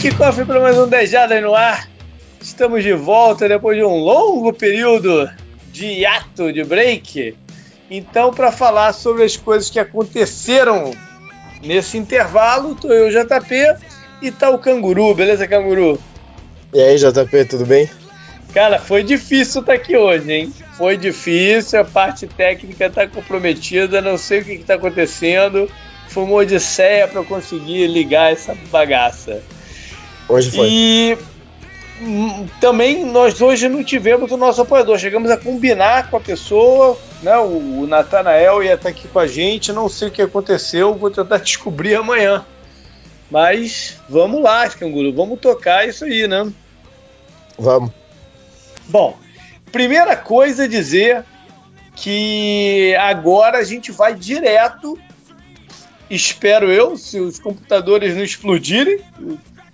que cofre para mais um Dejada no ar. Estamos de volta depois de um longo período de hiato, de break. Então, para falar sobre as coisas que aconteceram nesse intervalo, tô eu, JP, e tá o Canguru, beleza, Canguru? E aí, JP, tudo bem? Cara, foi difícil estar tá aqui hoje, hein? Foi difícil, a parte técnica está comprometida, não sei o que está acontecendo. Foi uma odisseia para conseguir ligar essa bagaça. Hoje foi. E hum, também nós hoje não tivemos o nosso apoiador. Chegamos a combinar com a pessoa, né? O, o Natanael ia estar aqui com a gente. Não sei o que aconteceu, vou tentar descobrir amanhã. Mas vamos lá, Canguru, vamos tocar isso aí, né? Vamos. Bom, primeira coisa é dizer que agora a gente vai direto, espero eu, se os computadores não explodirem,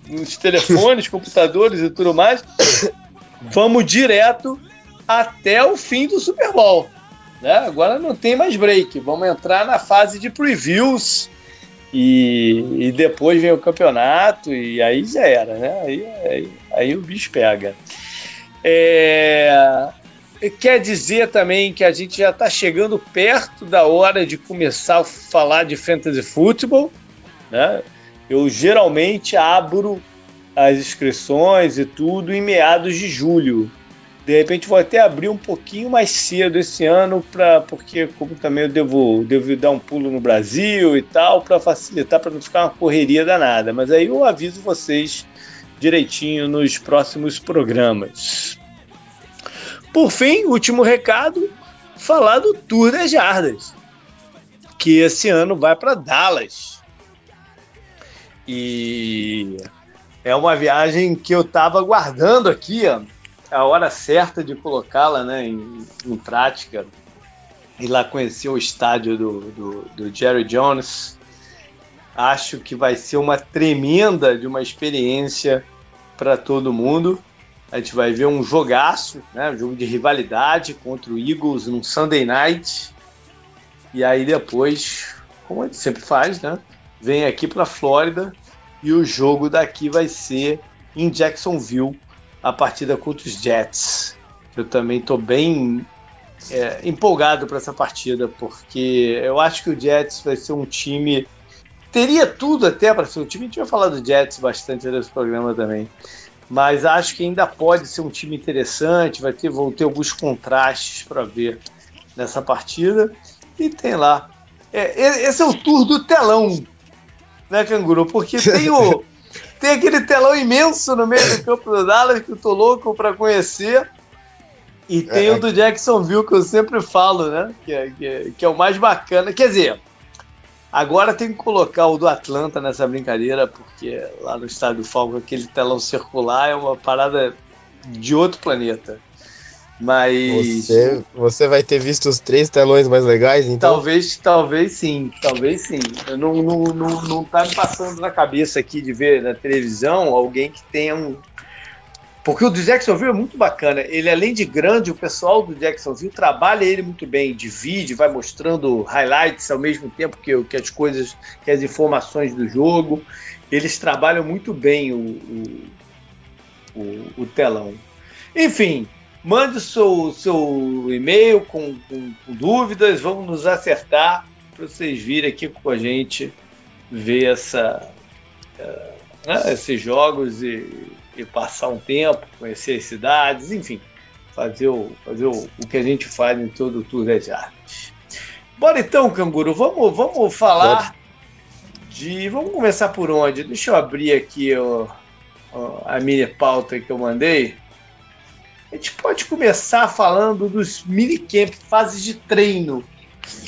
os telefones, computadores e tudo mais, vamos direto até o fim do Super Bowl. Né? Agora não tem mais break, vamos entrar na fase de previews e, e depois vem o campeonato e aí já era, né? Aí, aí, aí o bicho pega. É, quer dizer também que a gente já está chegando perto da hora de começar a falar de fantasy futebol. Né? Eu geralmente abro as inscrições e tudo em meados de julho. De repente vou até abrir um pouquinho mais cedo esse ano, pra, porque como também eu devo, devo dar um pulo no Brasil e tal, para facilitar, para não ficar uma correria danada. Mas aí eu aviso vocês direitinho nos próximos programas. Por fim, último recado, falar do Tour das Jardas, que esse ano vai para Dallas. E é uma viagem que eu estava guardando aqui, ó, a hora certa de colocá-la né, em, em, prática. Ir lá conhecer o estádio do, do, do Jerry Jones, Acho que vai ser uma tremenda de uma experiência para todo mundo. A gente vai ver um jogaço, né? Um jogo de rivalidade contra o Eagles num Sunday Night. E aí depois, como a gente sempre faz, né? Vem aqui para Flórida e o jogo daqui vai ser em Jacksonville, a partida contra os Jets. Eu também estou bem é, empolgado para essa partida, porque eu acho que o Jets vai ser um time teria tudo até para ser um time. A gente vai falar do Jets bastante nesse programa também. Mas acho que ainda pode ser um time interessante. Vai ter, vão ter alguns contrastes para ver nessa partida. E tem lá. É, esse é o tour do telão, né, Canguru? Porque tem o. tem aquele telão imenso no meio do campo do Dallas que eu tô louco para conhecer. E tem é. o do Jacksonville que eu sempre falo, né? Que é, que é, que é o mais bacana. Quer dizer, Agora tem que colocar o do Atlanta nessa brincadeira, porque lá no estádio do Falcon aquele telão circular é uma parada de outro planeta. Mas. Você, você vai ter visto os três telões mais legais, então? Talvez, talvez sim, talvez sim. Eu não, não, não, não tá me passando na cabeça aqui de ver na televisão alguém que tenha um, porque o do Jacksonville é muito bacana. Ele, além de grande, o pessoal do Jacksonville trabalha ele muito bem, divide, vai mostrando highlights ao mesmo tempo que, que as coisas, que as informações do jogo. Eles trabalham muito bem o, o, o, o telão. Enfim, mande o seu, seu e-mail com, com, com dúvidas, vamos nos acertar para vocês virem aqui com a gente ver essa, uh, esses jogos e e passar um tempo, conhecer as cidades, enfim, fazer o, fazer o, o que a gente faz em todo o Tour das Artes. Bora então, Canguru, vamos, vamos falar Bora. de. Vamos começar por onde? Deixa eu abrir aqui ó, ó, a mini pauta que eu mandei. A gente pode começar falando dos minicamp, fases de treino,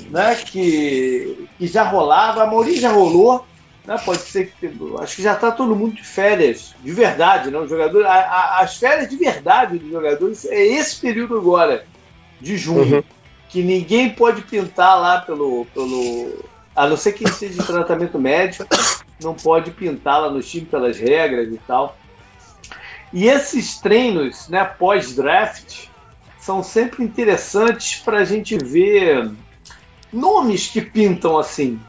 né? Que, que já rolava, a maioria já rolou, né? Pode ser que. Acho que já está todo mundo de férias, de verdade, não? Né? Jogador, a, a, as férias de verdade dos jogadores é esse período agora, de junho, uhum. que ninguém pode pintar lá pelo. pelo a não ser que seja de tratamento médico, não pode pintar lá no time pelas regras e tal. E esses treinos, né, pós-draft, são sempre interessantes para a gente ver nomes que pintam assim,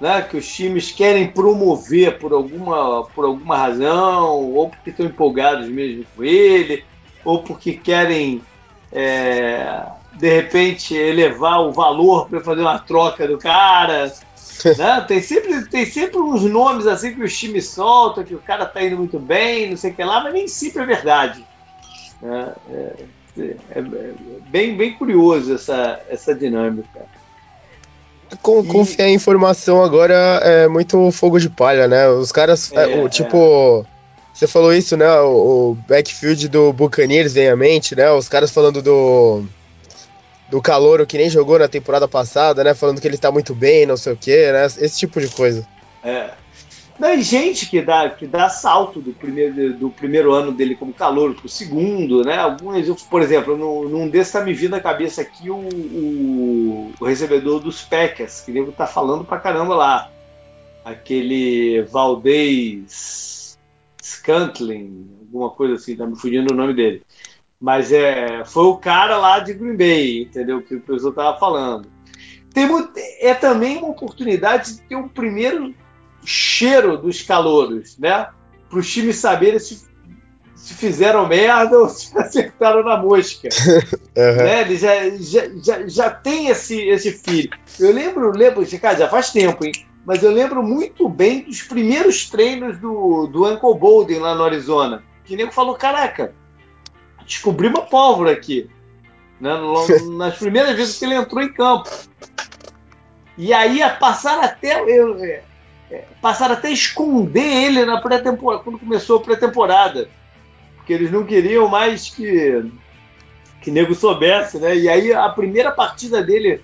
né, que os times querem promover por alguma, por alguma razão, ou porque estão empolgados mesmo com ele, ou porque querem, é, de repente, elevar o valor para fazer uma troca do cara. Né? tem, sempre, tem sempre uns nomes assim que os times soltam, que o cara está indo muito bem, não sei o que lá, mas nem sempre é verdade. Né? É, é, é bem, bem curioso essa, essa dinâmica. Com, e... Confiar em informação agora é muito fogo de palha, né? Os caras, é, é, o, tipo, você falou isso, né? O, o, backfield do Buccaneers vem à mente, né? Os caras falando do do Calouro que nem jogou na temporada passada, né? Falando que ele tá muito bem, não sei o quê, né? Esse tipo de coisa. É. Tem gente que dá, que dá salto do primeiro, do primeiro ano dele como calor para o segundo, né? Alguns, por exemplo, num, desses tá me vindo à cabeça aqui o, o, o recebedor dos Packers, que nego tá falando pra caramba lá. Aquele Valdez Scantling, alguma coisa assim, tá me fugindo o nome dele. Mas é, foi o cara lá de Green Bay, entendeu? Que o pessoal tava falando. Tem, é também uma oportunidade de ter um primeiro cheiro dos calouros, né? Para os times saberem se, se fizeram merda ou se acertaram na mosca. uhum. né? Ele já, já, já, já tem esse, esse filho. Eu lembro, lembro, cara, já faz tempo, hein? Mas eu lembro muito bem dos primeiros treinos do, do Uncle Bolden lá no Arizona. Que nego falou: caraca, descobri uma pólvora aqui. Né? Nas primeiras vezes que ele entrou em campo. E aí passaram até. Eu, é, é, passaram até a esconder ele na pré-temporada, quando começou a pré-temporada. Porque eles não queriam mais que, que nego soubesse, né? E aí a primeira partida dele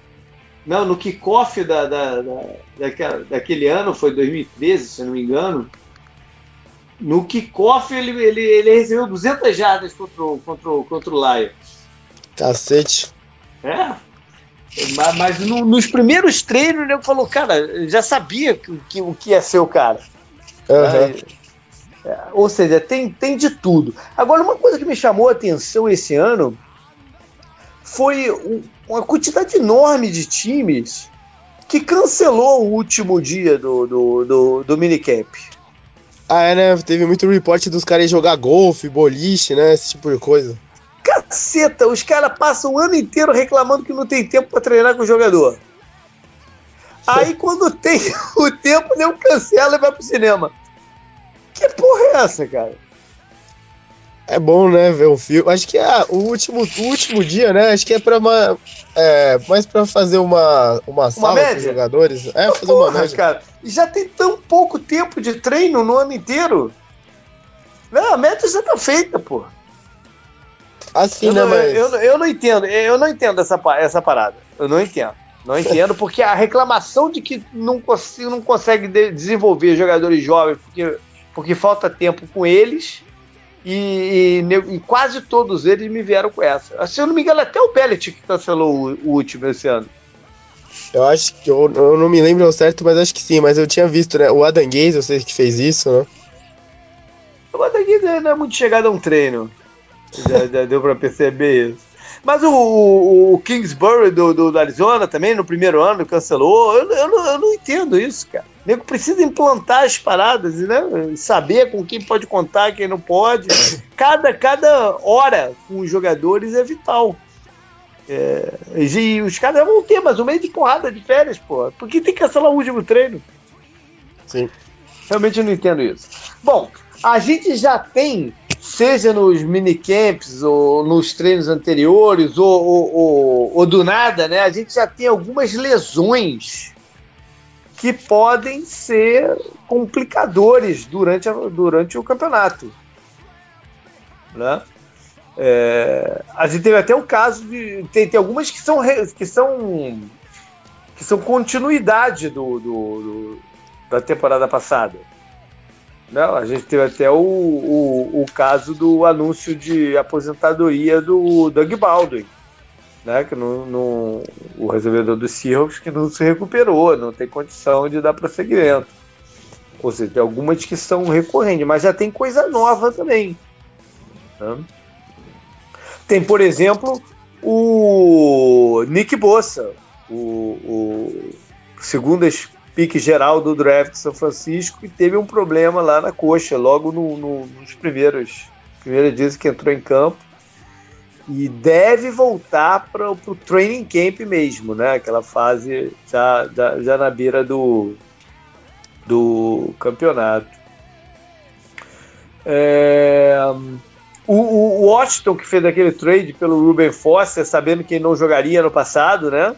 não, no kickoff da, da, da, daquele ano, foi 2013, se eu não me engano. No kickoff ele, ele, ele recebeu 200 jardas contra o, contra o, contra o Lions. Cacete. É, mas, mas no, nos primeiros treinos, nego falou, cara, já sabia que, que, o que ia ser o cara. Uhum. É, ou seja, tem, tem de tudo. Agora, uma coisa que me chamou a atenção esse ano foi uma quantidade enorme de times que cancelou o último dia do, do, do, do minicamp. Ah, é, né? Teve muito report dos caras jogar golfe, boliche, né? Esse tipo de coisa. Caceta, os caras passam o ano inteiro reclamando que não tem tempo para treinar com o jogador. Aí quando tem o tempo, nem cancela e vai pro cinema. Que porra é essa, cara? É bom, né, ver um filme. Acho que é o último, o último dia, né? Acho que é para uma. É, mais para fazer uma, uma, uma sala média? com jogadores. É, fazer porra, uma média. cara. Já tem tão pouco tempo de treino no ano inteiro. Não, a média já tá feita, pô. Assim, eu né, não, mas... eu, eu, eu, não entendo, eu não entendo essa, essa parada. Eu não entendo. Não entendo, porque a reclamação de que não, consigo, não consegue desenvolver jogadores jovens porque, porque falta tempo com eles. E, e, e, quase todos eles me vieram com essa. Se eu não me engano, até o Bellet que cancelou o, o, último esse ano. Eu acho que eu, eu, não me lembro ao certo, mas acho que sim. Mas eu tinha visto, né? O Adam Gaze, eu sei que fez isso, né? O Adam Gaze não é muito chegado a um treino. Já, já deu para perceber isso. Mas o, o, o Kingsbury do, do, do, Arizona também, no primeiro ano, cancelou. Eu, eu, não, eu não entendo isso, cara. O nego precisa implantar as paradas, né? Saber com quem pode contar, quem não pode. Cada, cada hora com os jogadores é vital. É, e os caras vão ter, mas o meio de porrada de férias, pô. Por que tem que cancelar o último treino? Sim. Realmente eu não entendo isso. Bom, a gente já tem seja nos minicamps ou nos treinos anteriores ou, ou, ou, ou, do nada, né? A gente já tem algumas lesões que podem ser complicadores durante, a, durante o campeonato, né? É, a gente teve até o caso de tem, tem algumas que são que são que são continuidade do, do, do da temporada passada. Não, a gente teve até o, o, o, caso do anúncio de aposentadoria do Doug Baldwin, né? Que no, o recebedor dos Seahawks que não se recuperou, não tem condição de dar prosseguimento. Ou seja, tem algumas que são recorrentes, mas já tem coisa nova também. Né? Tem, por exemplo, o Nick Bossa, o, o segundo pique geral do draft de São Francisco e teve um problema lá na coxa, logo no, no, nos primeiros, primeiros dias que entrou em campo. E deve voltar para o training camp mesmo, né? Aquela fase já, já, já na beira do, do campeonato. É, o, o, Washington, que fez aquele trade pelo Ruben Foster, sabendo que ele não jogaria no passado, né?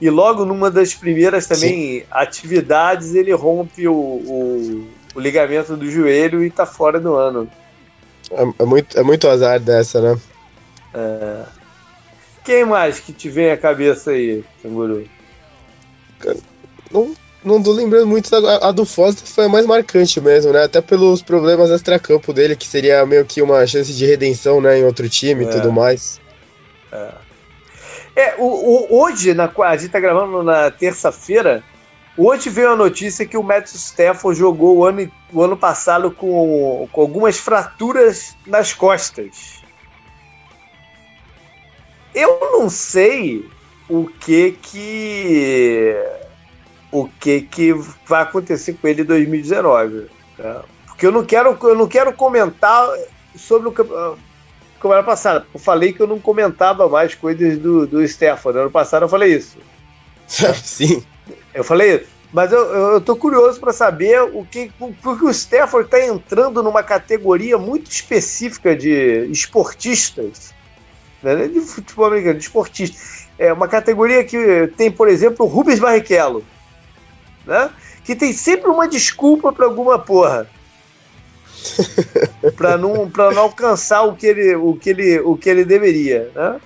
E logo numa das primeiras também Sim. atividades ele rompe o, o, o, ligamento do joelho e tá fora do ano. É, é, muito, é muito azar dessa, né? É. Quem mais que te vem à cabeça aí, Canguru? Não, não tô lembrando muito. A, a do Foster foi a mais marcante mesmo, né? Até pelos problemas extra-campo dele, que seria meio que uma chance de redenção, né? Em outro time e é. tudo mais. É. É, o, o, hoje, na, a gente tá gravando na terça-feira. Hoje veio a notícia que o Matthew Stafford jogou o ano, o ano passado com, com algumas fraturas nas costas. Eu não sei o que que o que que vai acontecer com ele em 2019, né? porque eu não quero eu não quero comentar sobre o semana passada. Eu falei que eu não comentava mais coisas do, do Stefano. Ano passado eu falei isso. Sim. Eu falei isso. Mas eu, eu tô curioso para saber o que. Porque o Stafford está entrando numa categoria muito específica de esportistas. Né? De futebol americano, de esportistas. É uma categoria que tem, por exemplo, o Rubens Barrichello. Né? Que tem sempre uma desculpa para alguma porra. para não, não alcançar o que ele, o que ele, o que ele deveria. Né?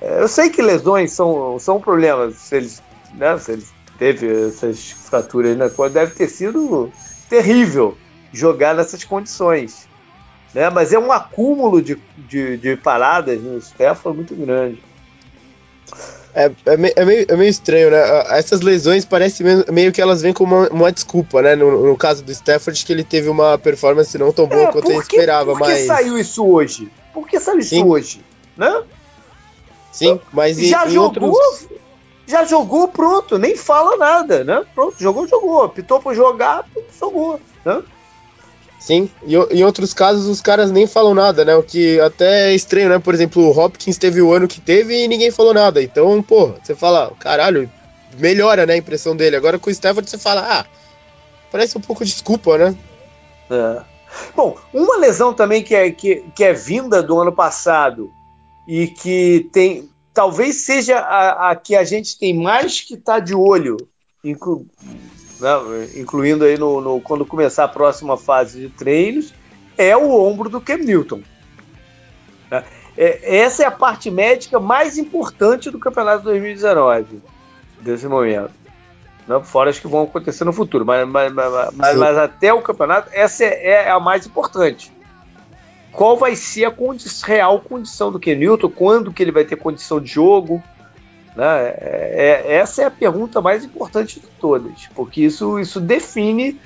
É, eu sei que lesões são, são problemas. Se ele, né, se ele teve essas fraturas na né, deve ter sido terrível jogar nessas condições. Né? Mas é um acúmulo de, de, de paradas no Stafford muito grande. É, é, meio, é, meio, é meio estranho, né? Essas lesões parecem meio que elas vêm como uma, uma desculpa, né? No, no, caso do Stafford, que ele teve uma performance não tão boa é, quanto ele esperava. Por que mas... saiu isso hoje? Por que saiu Sim. isso hoje? Né? Sim, mas já em, jogou, outros... já jogou, pronto, nem fala nada, né? Pronto, jogou, jogou. Pitou pra jogar, jogou, né? Sim, e em outros casos os caras nem falam nada, né? O que até é estranho, né? Por exemplo, o Hopkins teve o ano que teve e ninguém falou nada. Então, pô, você fala, caralho, melhora, né, a impressão dele. Agora com o Stafford você fala, ah, parece um pouco desculpa, né? É. Bom, uma lesão também que é, que, que é vinda do ano passado e que tem. Talvez seja a, a que a gente tem mais que tá de olho, né, incluindo aí no, no, quando começar a próxima fase de treinos, é o ombro do Cam Newton. Né? É, essa é a parte médica mais importante do campeonato 2019, desse momento. Né? Fora as que vão acontecer no futuro, mas, mas, mas, mas até o campeonato, essa é, é, a mais importante. Qual vai ser a condi real condição do Ken Newton? Quando que ele vai ter condição de jogo? Né? É, é, essa é a pergunta mais importante de todas, porque isso, isso define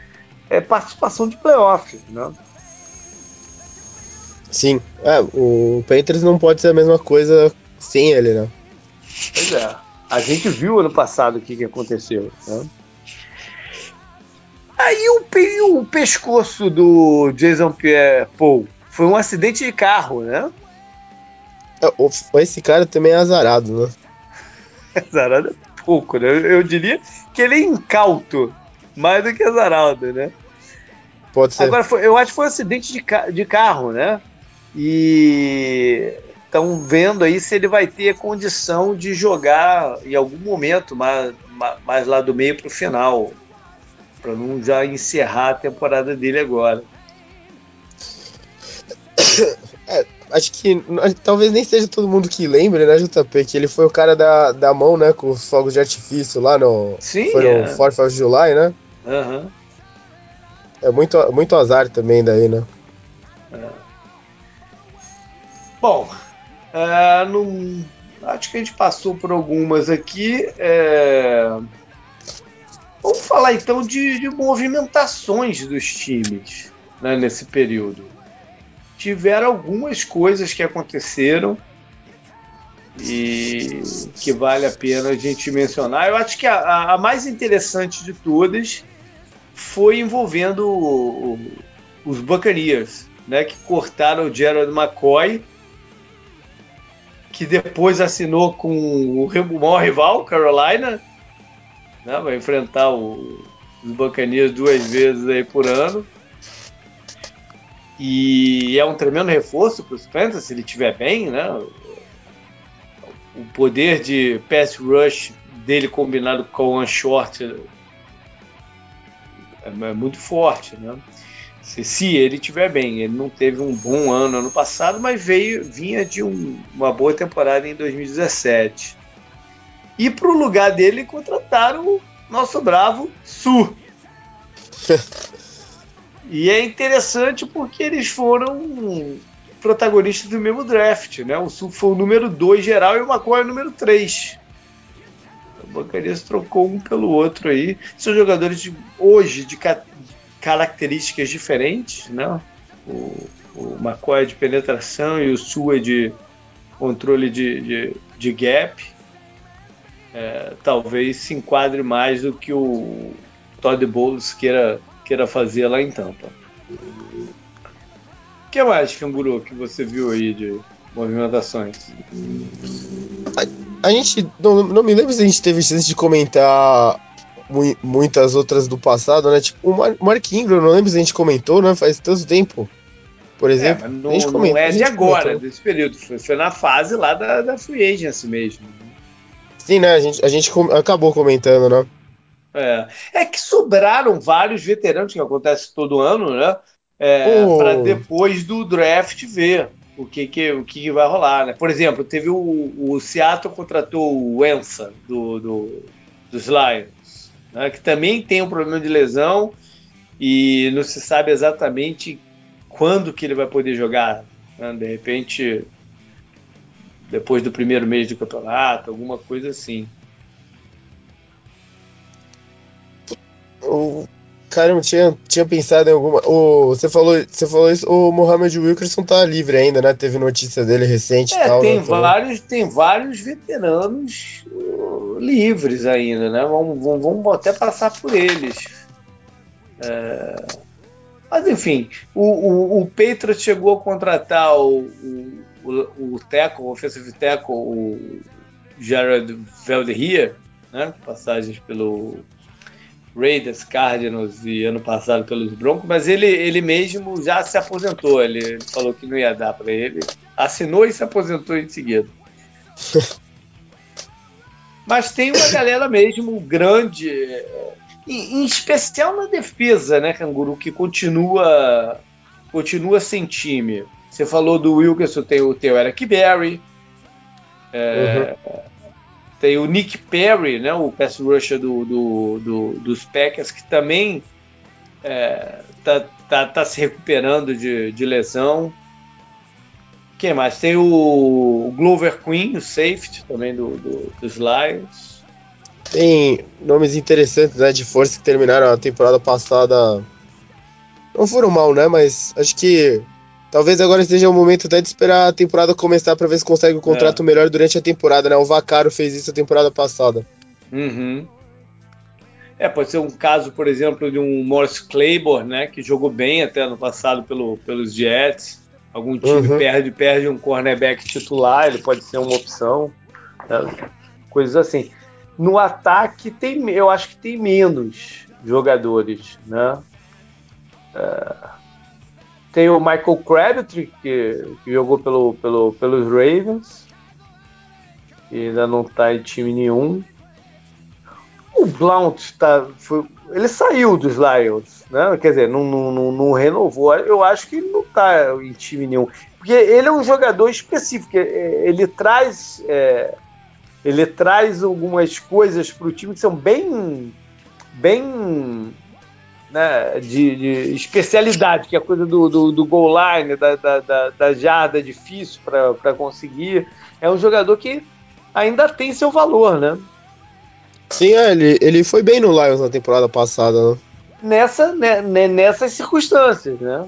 é, participação de playoff. Né? Sim, é, o Panthers não pode ser a mesma coisa sem ele, né? Pois é. A gente viu ano passado o que, que aconteceu. Né? Aí o, o pescoço do Jason Pierre Paul foi um acidente de carro, né? É, esse cara também é azarado, né? Azarado é pouco, né? Eu diria que ele é incauto, mais do que azarado, né? Pode ser. Agora, foi, eu acho que foi um acidente de, de carro, né? E estão vendo aí se ele vai ter condição de jogar em algum momento, mais, mais lá do meio para o final, para não já encerrar a temporada dele agora. Acho que talvez nem seja todo mundo que lembre, né, JP, que ele foi o cara da, da mão, né, com os fogos de artifício lá no. Sim. Foi é. no 4 of July, né? Uhum. É muito, muito azar também daí, né? É. Bom, é, não, acho que a gente passou por algumas aqui. É, vamos falar então de, de movimentações dos times né, nesse período tiveram algumas coisas que aconteceram e que vale a pena a gente mencionar. Eu acho que a, a mais interessante de todas foi envolvendo o, o, os Buccaneers, né, que cortaram o Gerald McCoy, que depois assinou com o, maior rival, Carolina, né, vai enfrentar os Buccaneers duas vezes aí por ano. E é um tremendo reforço para os Panthers, se ele estiver bem, né? O poder de pass rush dele combinado com o short é, é muito forte, né? Se, se ele estiver bem, ele não teve um bom ano ano passado, mas veio vinha de um, uma boa temporada em 2017. E para o lugar dele contrataram o nosso bravo Su. e é interessante porque eles foram protagonistas do mesmo draft, né? O Su foi o número 2 geral e o McCoy é o número 3. O Buccaneers trocou um pelo outro aí. São jogadores de, hoje de ca características diferentes, né? O, o McCoy é de penetração e o Su é de controle de, de, de gap. É, talvez se enquadre mais do que o Todd Bowles queira, queira fazer lá em Tampa. O que mais, Canguru, que você viu aí de movimentações? A, a gente. Não, não, me lembro se a gente teve chance de comentar mu muitas outras do passado, né? Tipo, o Mar Mark Ingram, não lembro se a gente comentou, né? Faz tanto tempo. Por é, exemplo. É, não, a gente comentou, não é de agora, comentou. desse período. Foi, foi, na fase lá da, da Free Agency mesmo. Sim, né? A gente, a gente acabou comentando, né? É. é que sobraram vários veteranos, que acontece todo ano, né? É, oh. Para depois do draft ver o que, que, o que, vai rolar, né? Por exemplo, teve o, o Seattle contratou o Ensa do, do, dos Lions, né? que também tem um problema de lesão e não se sabe exatamente quando que ele vai poder jogar. Né? De repente, depois do primeiro mês do campeonato, alguma coisa assim. O, cara, eu tinha, tinha pensado em alguma. O, você, falou, você falou isso, o Mohamed Wilkerson tá livre ainda, né? Teve notícia dele recente é, tal, tem né? vários Tem vários veteranos uh, livres ainda, né? Vamos, vamos, vamos até passar por eles. É... Mas enfim, o, o, o Patriots chegou a contratar o, o, o, o Teco, o offensive Teco, o Jared Velderier, né? Passagens pelo Raiders, Cardinals e ano passado pelos Broncos, mas ele, ele mesmo já se aposentou. Ele, ele falou que não ia dar para ele. Assinou e se aposentou em seguida. mas tem uma galera mesmo grande, em, em, especial na defesa, né, Canguru, que continua continua sem time. Você falou do Wilkerson, tem o teu Eric Berry. É, uhum. Tem o Nick Perry, né, o pass rusher do, do, do dos Packers, que também é, tá, tá, se recuperando de, de lesão. Quem mais? Tem o, o Glover Queen, o safety também do, do, dos Lions. Tem nomes interessantes né, de força que terminaram a temporada passada. Não foram mal, né? Mas acho que Talvez agora esteja o momento até de esperar a temporada começar para ver se consegue o um contrato é. melhor durante a temporada, né? O Vacaro fez isso a temporada passada. Uhum. É, pode ser um caso, por exemplo, de um Morris Claiborne, né? Que jogou bem até ano passado pelo, pelos Jets. Algum time uhum. perde, perde um cornerback titular, ele pode ser uma opção. Né? Coisas assim. No ataque, tem, eu acho que tem menos jogadores, né? É tem o Michael Crabtree, que, que jogou pelo, pelo, pelos Ravens, e ainda não está em time nenhum. O Blount tá, foi, ele saiu dos Lions, né? Quer dizer, não, não, não, renovou. Eu acho que ele não está em time nenhum. Porque ele é um jogador específico. Ele traz, é, ele traz algumas coisas para o time que são bem, bem né, de, de, especialidade, que é a coisa do, do, do goal line, da, da, da, da jarda difícil para conseguir. É um jogador que ainda tem seu valor, né? Sim, é, ele, ele foi bem no Lions na temporada passada, né? Nessa, né, né, nessas circunstâncias, né?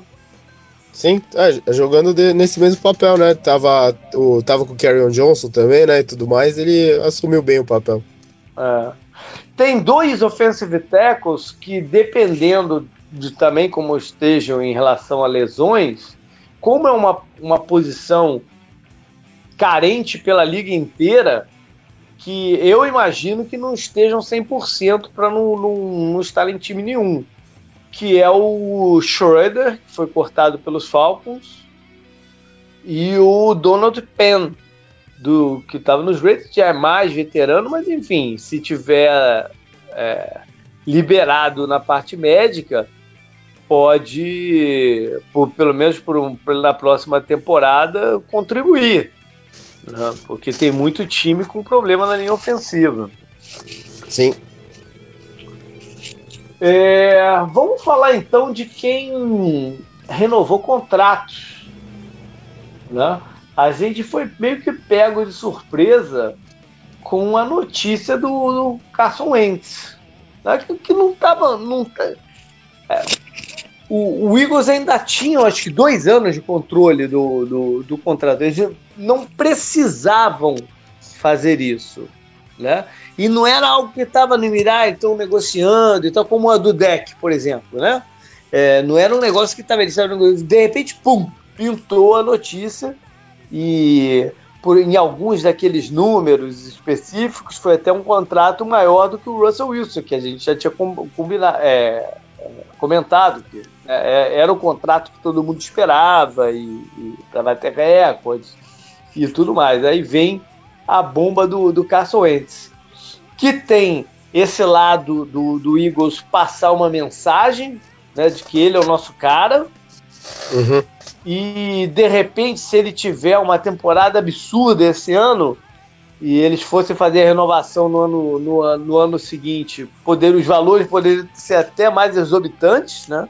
Sim, é, jogando de, nesse mesmo papel, né? Tava, o, tava com o Carrion Johnson também, né? E tudo mais, ele assumiu bem o papel. É. Tem dois offensive tackles que, dependendo de também como estejam em relação a lesões, como é uma, uma posição carente pela liga inteira, que eu imagino que não estejam 100% para não, não, não estar em time nenhum que é o Schroeder, que foi cortado pelos Falcons, e o Donald Penn, do, que estava nos Raiders, já é mais veterano, mas enfim, se tiver é, liberado na parte médica, pode, por, pelo menos por, um, na próxima temporada, contribuir. Né? Porque tem muito time com problema na linha ofensiva. Sim, é, vamos falar então de quem renovou contratos. Né? A gente foi meio que pego de surpresa com a notícia do, do Carson Wentz. Né? Que, que, não estava. Não, é, o, o, Eagles ainda tinha, acho que, dois anos de controle do, do, do contrato. Eles não precisavam fazer isso. Né? E não era algo que estava no mirar, então negociando, então como a do deck, por exemplo, né? É, não era um negócio que estava de repente, pum, pintou a notícia e por, em alguns daqueles números específicos foi até um contrato maior do que o Russell Wilson, que a gente já tinha combinado, é, comentado, que é, era o contrato que todo mundo esperava e para bater recordes e tudo mais. Aí vem a bomba do, do Carson Wentz que tem esse lado do, do Eagles passar uma mensagem né, de que ele é o nosso cara. Uhum. E de repente, se ele tiver uma temporada absurda esse ano e eles fossem fazer a renovação no ano, no, no ano seguinte, poder, os valores poderiam ser até mais exorbitantes, né?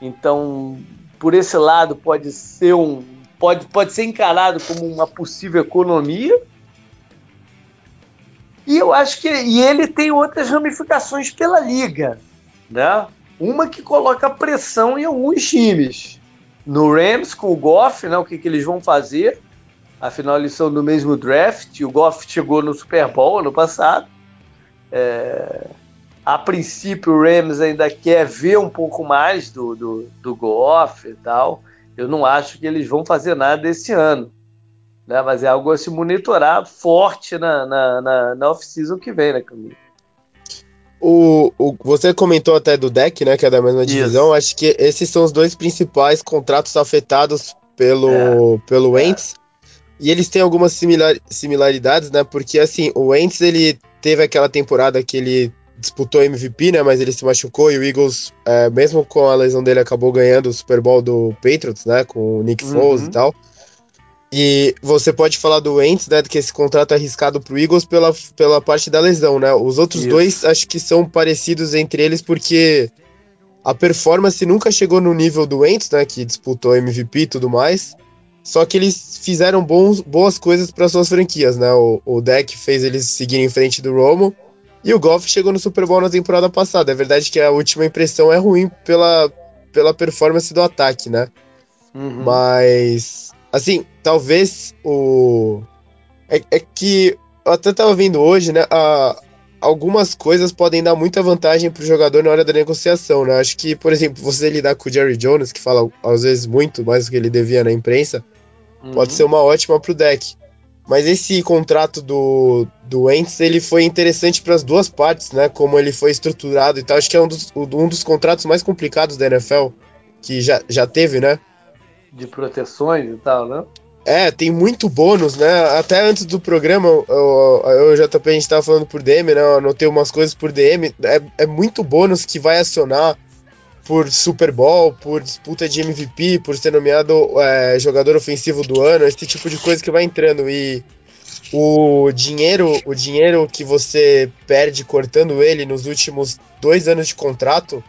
Então, por esse lado, pode ser um pode, pode ser encarado como uma possível economia. E eu acho que e ele tem outras ramificações pela liga, né? Uma que coloca pressão em alguns times. No Rams com o Goff, né? O que, que eles vão fazer? Afinal, eles são do mesmo draft. O Goff chegou no Super Bowl ano passado. É... A princípio, o Rams ainda quer ver um pouco mais do, do, do Goff e tal. Eu não acho que eles vão fazer nada esse ano né? Mas é algo a se monitorar forte na, na, na, na off-season que vem, né, Camilo? O, o, você comentou até do deck, né? Que é da mesma divisão. Acho que esses são os dois principais contratos afetados pelo, é, pelo Wentz. É. E eles têm algumas similar, similaridades, né? Porque assim, o Wentz ele teve aquela temporada que ele disputou MVP, né? Mas ele se machucou e o Eagles, é, mesmo com a lesão dele, acabou ganhando o Super Bowl do Patriots, né? Com o Nick Foles uhum. e tal. E você pode falar do Wentz, né, que esse contrato é arriscado pro Eagles pela, pela parte da lesão, né? Os outros Isso. dois acho que são parecidos entre eles porque a performance nunca chegou no nível do Wentz, né, que disputou MVP e tudo mais. Só que eles fizeram bons, boas coisas para suas franquias, né? O, o Deck fez eles seguirem em frente do Romo e o Goff chegou no Super Bowl na temporada passada. É verdade que a última impressão é ruim pela, pela performance do ataque, né? Uhum. Mas Assim, talvez o. É, é, que eu até tava vendo hoje, né? A, algumas coisas podem dar muita vantagem pro jogador na hora da negociação, né? Acho que, por exemplo, você lidar com o Jerry Jones, que fala às vezes muito mais do que ele devia na imprensa, uhum. pode ser uma ótima pro deck. Mas esse contrato do, do Wentz, ele foi interessante para as duas partes, né? Como ele foi estruturado e tal. Acho que é um dos, um dos contratos mais complicados da NFL, que já, já teve, né? De proteções e tal, né? É, tem muito bônus, né? Até antes do programa, eu, eu JP, a gente tava falando por DM, né? Eu anotei umas coisas por DM. É, é muito bônus que vai acionar por Super Bowl, por disputa de MVP, por ser nomeado é, jogador ofensivo do ano, esse tipo de coisa que vai entrando. E o dinheiro, o dinheiro que você perde cortando ele nos últimos dois anos de contrato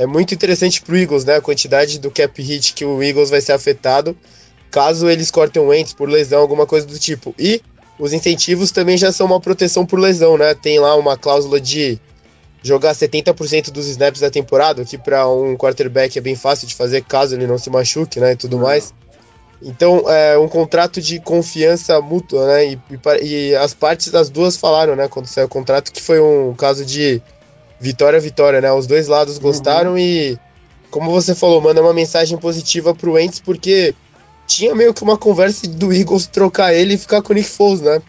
é muito interessante pro Eagles, né? A quantidade do cap hit que o Eagles vai ser afetado caso eles cortem o Wentz por lesão, alguma coisa do tipo. E os incentivos também já são uma proteção por lesão, né? Tem lá uma cláusula de jogar 70% dos snaps da temporada, que para um quarterback é bem fácil de fazer caso ele não se machuque, né, e tudo mais. Então, é um contrato de confiança mútua, né? E, e, e, as partes das duas falaram, né? Quando saiu o contrato, que foi um caso de vitória-vitória, né? Os dois lados uhum. gostaram uhum. e, como você falou, manda uma mensagem positiva pro Ents, porque tinha meio que uma conversa do Eagles trocar ele e ficar com o Nick Foles, né?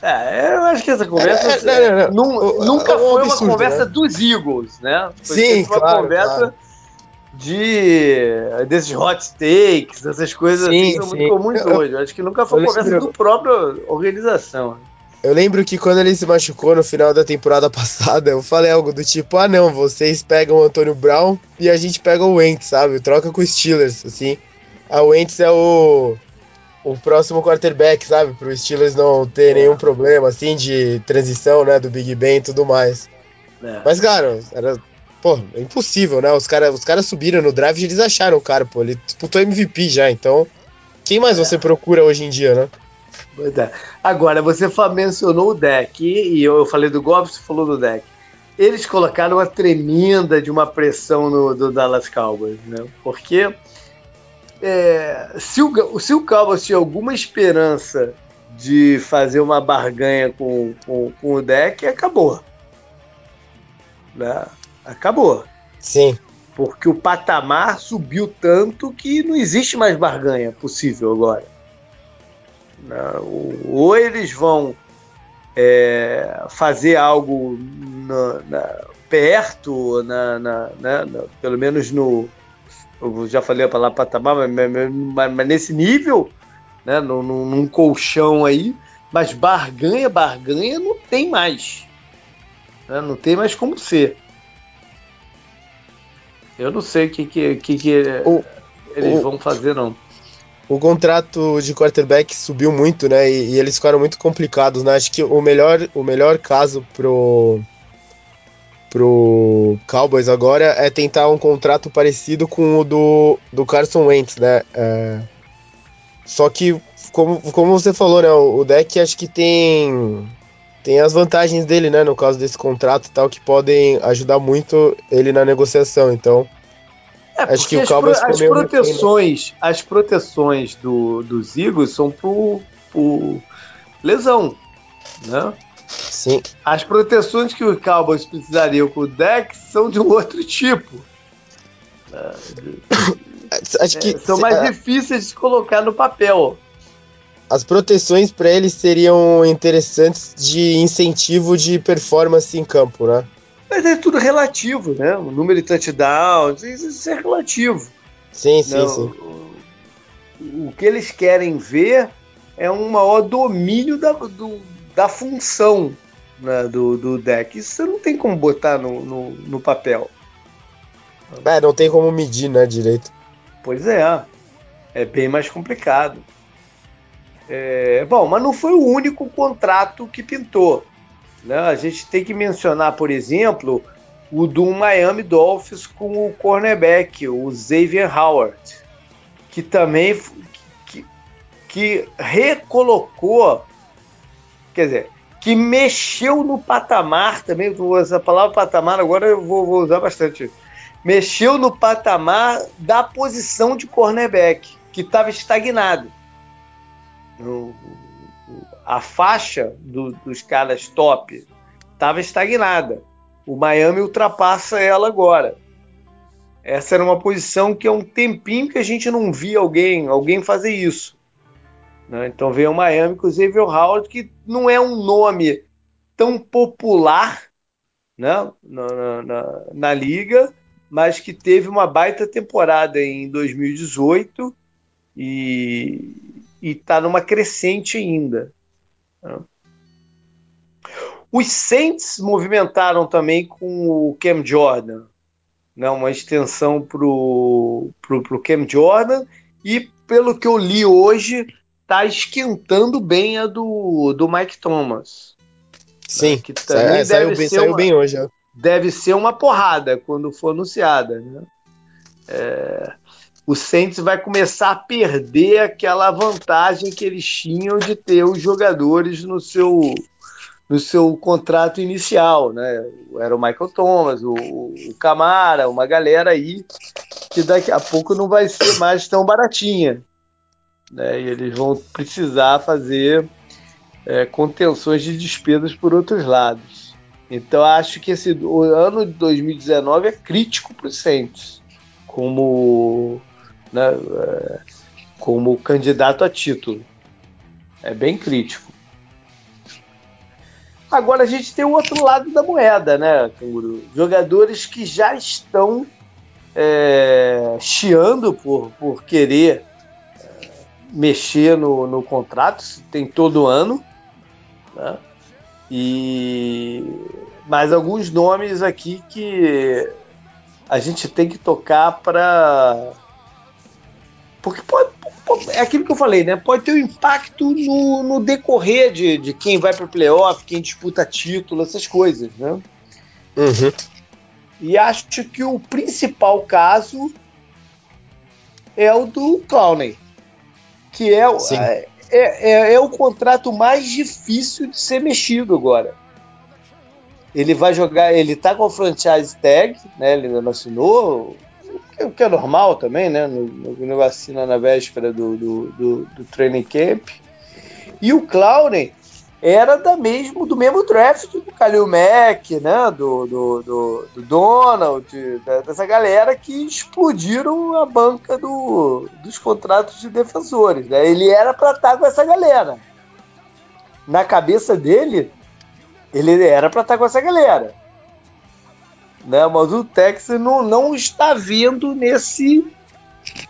É, eu acho que essa conversa é, não, não, não, nunca foi absurdo, uma conversa né? dos Eagles, né? Foi Sim, uma claro, conversa claro. de desses hot takes, essas coisas sim, assim, são muito comuns eu, hoje. Eu acho que nunca foi uma conversa do próprio organização. Eu lembro que quando ele se machucou no final da temporada passada, eu falei algo do tipo: ah, não, vocês pegam o Antônio Brown e a gente pega o Wentz, sabe? Troca com os Steelers, assim. A Wentz é o o próximo quarterback, sabe? Para os Steelers não ter é. nenhum problema, assim, de transição, né? Do Big Ben e tudo mais. É. Mas, cara, era. Pô, é impossível, né? Os caras os cara subiram no draft e eles acharam o cara, pô. Ele disputou MVP já, então. Quem mais é. você procura hoje em dia, né? Pois é. Agora, você mencionou o deck, e eu falei do Goff, você falou do deck. Eles colocaram uma tremenda de uma pressão no do Dallas Cowboys, né? Porque é, se, o, se o Cowboys tinha alguma esperança de fazer uma barganha com, com, com o deck, acabou. Né? Acabou. Sim. Porque o patamar subiu tanto que não existe mais barganha possível agora. Né? Ou eles vão é, fazer algo na, na, perto, na, na, né? pelo menos no, eu já falei a palavra patamar, mas, mas, mas nesse nível, né, num, num, colchão aí, mas barganha, barganha não tem mais. Né, não tem mais como ser. Eu não sei o que, que, que, que o, eles o, vão fazer, não. O contrato de quarterback subiu muito, né? E, e, eles ficaram muito complicados, né? Acho que o melhor, o melhor caso pro, pro Cowboys agora é tentar um contrato parecido com o do, do Carson Wentz, né? É, só que, como, como você falou, né? O, deck acho que tem tem as vantagens dele, né? No caso desse contrato e tal, que podem ajudar muito ele na negociação. Então, é, acho que o Cowboys pro, as proteções, as proteções do, dos Eagles são por, por lesão, né? Sim. As proteções que o Cowboys precisariam com o deck são de um outro tipo. Acho que, é, são mais é, difíceis de colocar no papel. As proteções para eles seriam interessantes de incentivo de performance em campo, né? Mas é tudo relativo, né? O número de touchdowns, isso é relativo. Sim, sim, Não, sim. O, o, que eles querem ver é um maior domínio da, do, da função né, do, do deck. Isso você não tem como botar no, no, no papel. É, não tem como medir, né, direito. Pois é. É bem mais complicado. É, bom, mas não foi o único contrato que pintou. Né? A gente tem que mencionar, por exemplo, o do Miami Dolphins com o cornerback, o Xavier Howard, que também que, que recolocou quer dizer, que mexeu no patamar também, essa palavra patamar agora eu vou, vou usar bastante. Mexeu no patamar da posição de cornerback, que estava estagnado. A faixa do, dos caras top estava estagnada. O Miami ultrapassa ela agora. Essa era uma posição que há um tempinho que a gente não via alguém, alguém fazer isso. Né? Então veio o Miami com o Xavier Howard, que não é um nome tão popular né? na, na, na liga, mas que teve uma baita temporada em 2018 e está numa crescente ainda. Né? Os Saints movimentaram também com o Cam Jordan, né? uma extensão para o Cam Jordan, e pelo que eu li hoje, tá esquentando bem a do, do Mike Thomas. Sim, né? que também é, saiu, bem, saiu uma, bem hoje. Deve ser uma porrada quando for anunciada. Né? É, o Saints vai começar a perder aquela vantagem que eles tinham de ter os jogadores no seu, no seu contrato inicial, né? Era o Michael Thomas, o, o Camara, uma galera aí que daqui a pouco não vai ser mais tão baratinha, né? E eles vão precisar fazer é, contenções de despesas por outros lados. Então acho que esse o ano de 2019 é crítico para o Saints como né, é, como candidato a título. É bem crítico. Agora a gente tem o outro lado da moeda, né, Canguru? Jogadores que já estão é, chiando por, por querer é, mexer no, no contrato, tem todo ano, né? E mais alguns nomes aqui que a gente tem que tocar para porque pode, é aquilo que eu falei, né? Pode ter um impacto no, no decorrer de, de quem vai para o playoff, quem disputa título, essas coisas, né? Uhum. E acho que o principal caso é o do Clowney, que é, é, é, é, o contrato mais difícil de ser mexido agora. Ele vai jogar, ele tá com o franchise tag, né? Ele não assinou, o que é normal também, né? No, no vacina na véspera do, do, do, do training camp. E o Clowney era da mesmo, do mesmo draft do Kalil Mack, né? Do, do, do, do Donald, dessa galera que explodiram a banca do, dos contratos de defensores. Né? Ele era para estar com essa galera. Na cabeça dele, ele era para estar com essa galera né? Mas o Texas não, não está vindo nesse,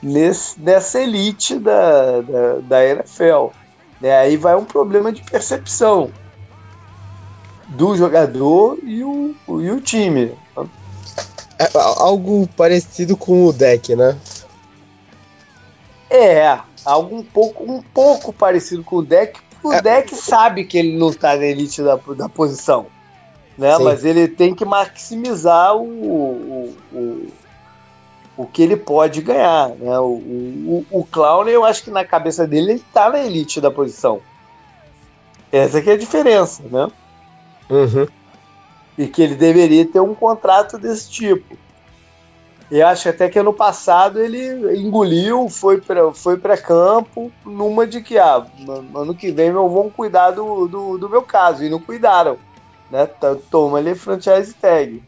nesse nessa elite da, da, da NFL. Né? Aí vai um problema de percepção do jogador e o, e o time. É algo parecido com o deck, né? É, algo um pouco, um pouco parecido com o deck, porque é. o deck sabe que ele não está na elite da, da posição né? Mas ele tem que maximizar o, o, o, o, que ele pode ganhar, né? O, o, o Clown, eu acho que na cabeça dele ele tá na elite da posição. Essa que é a diferença, né? Uhum. E que ele deveria ter um contrato desse tipo. E acho até que ano passado ele engoliu, foi para foi pra campo numa de que, ah, ano que vem eu vou cuidar do, do, do meu caso. E não cuidaram né? Toma ali franchise tag.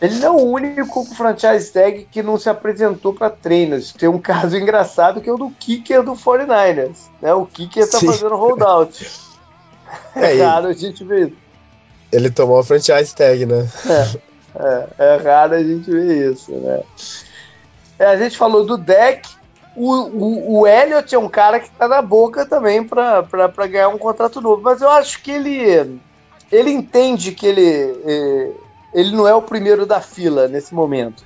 Ele não é o único franchise tag que não se apresentou para treinos. Tem um caso engraçado que é o do kicker do 49ers. Né? O kicker tá Sim. fazendo holdout. É, é raro a gente ver isso. Ele tomou a franchise tag, né? É, é, é raro a gente ver isso, né? É, a gente falou do deck, o, o, o Elliot é um cara que tá na boca também para ganhar um contrato novo, mas eu acho que ele ele entende que ele é, ele não é o primeiro da fila nesse momento,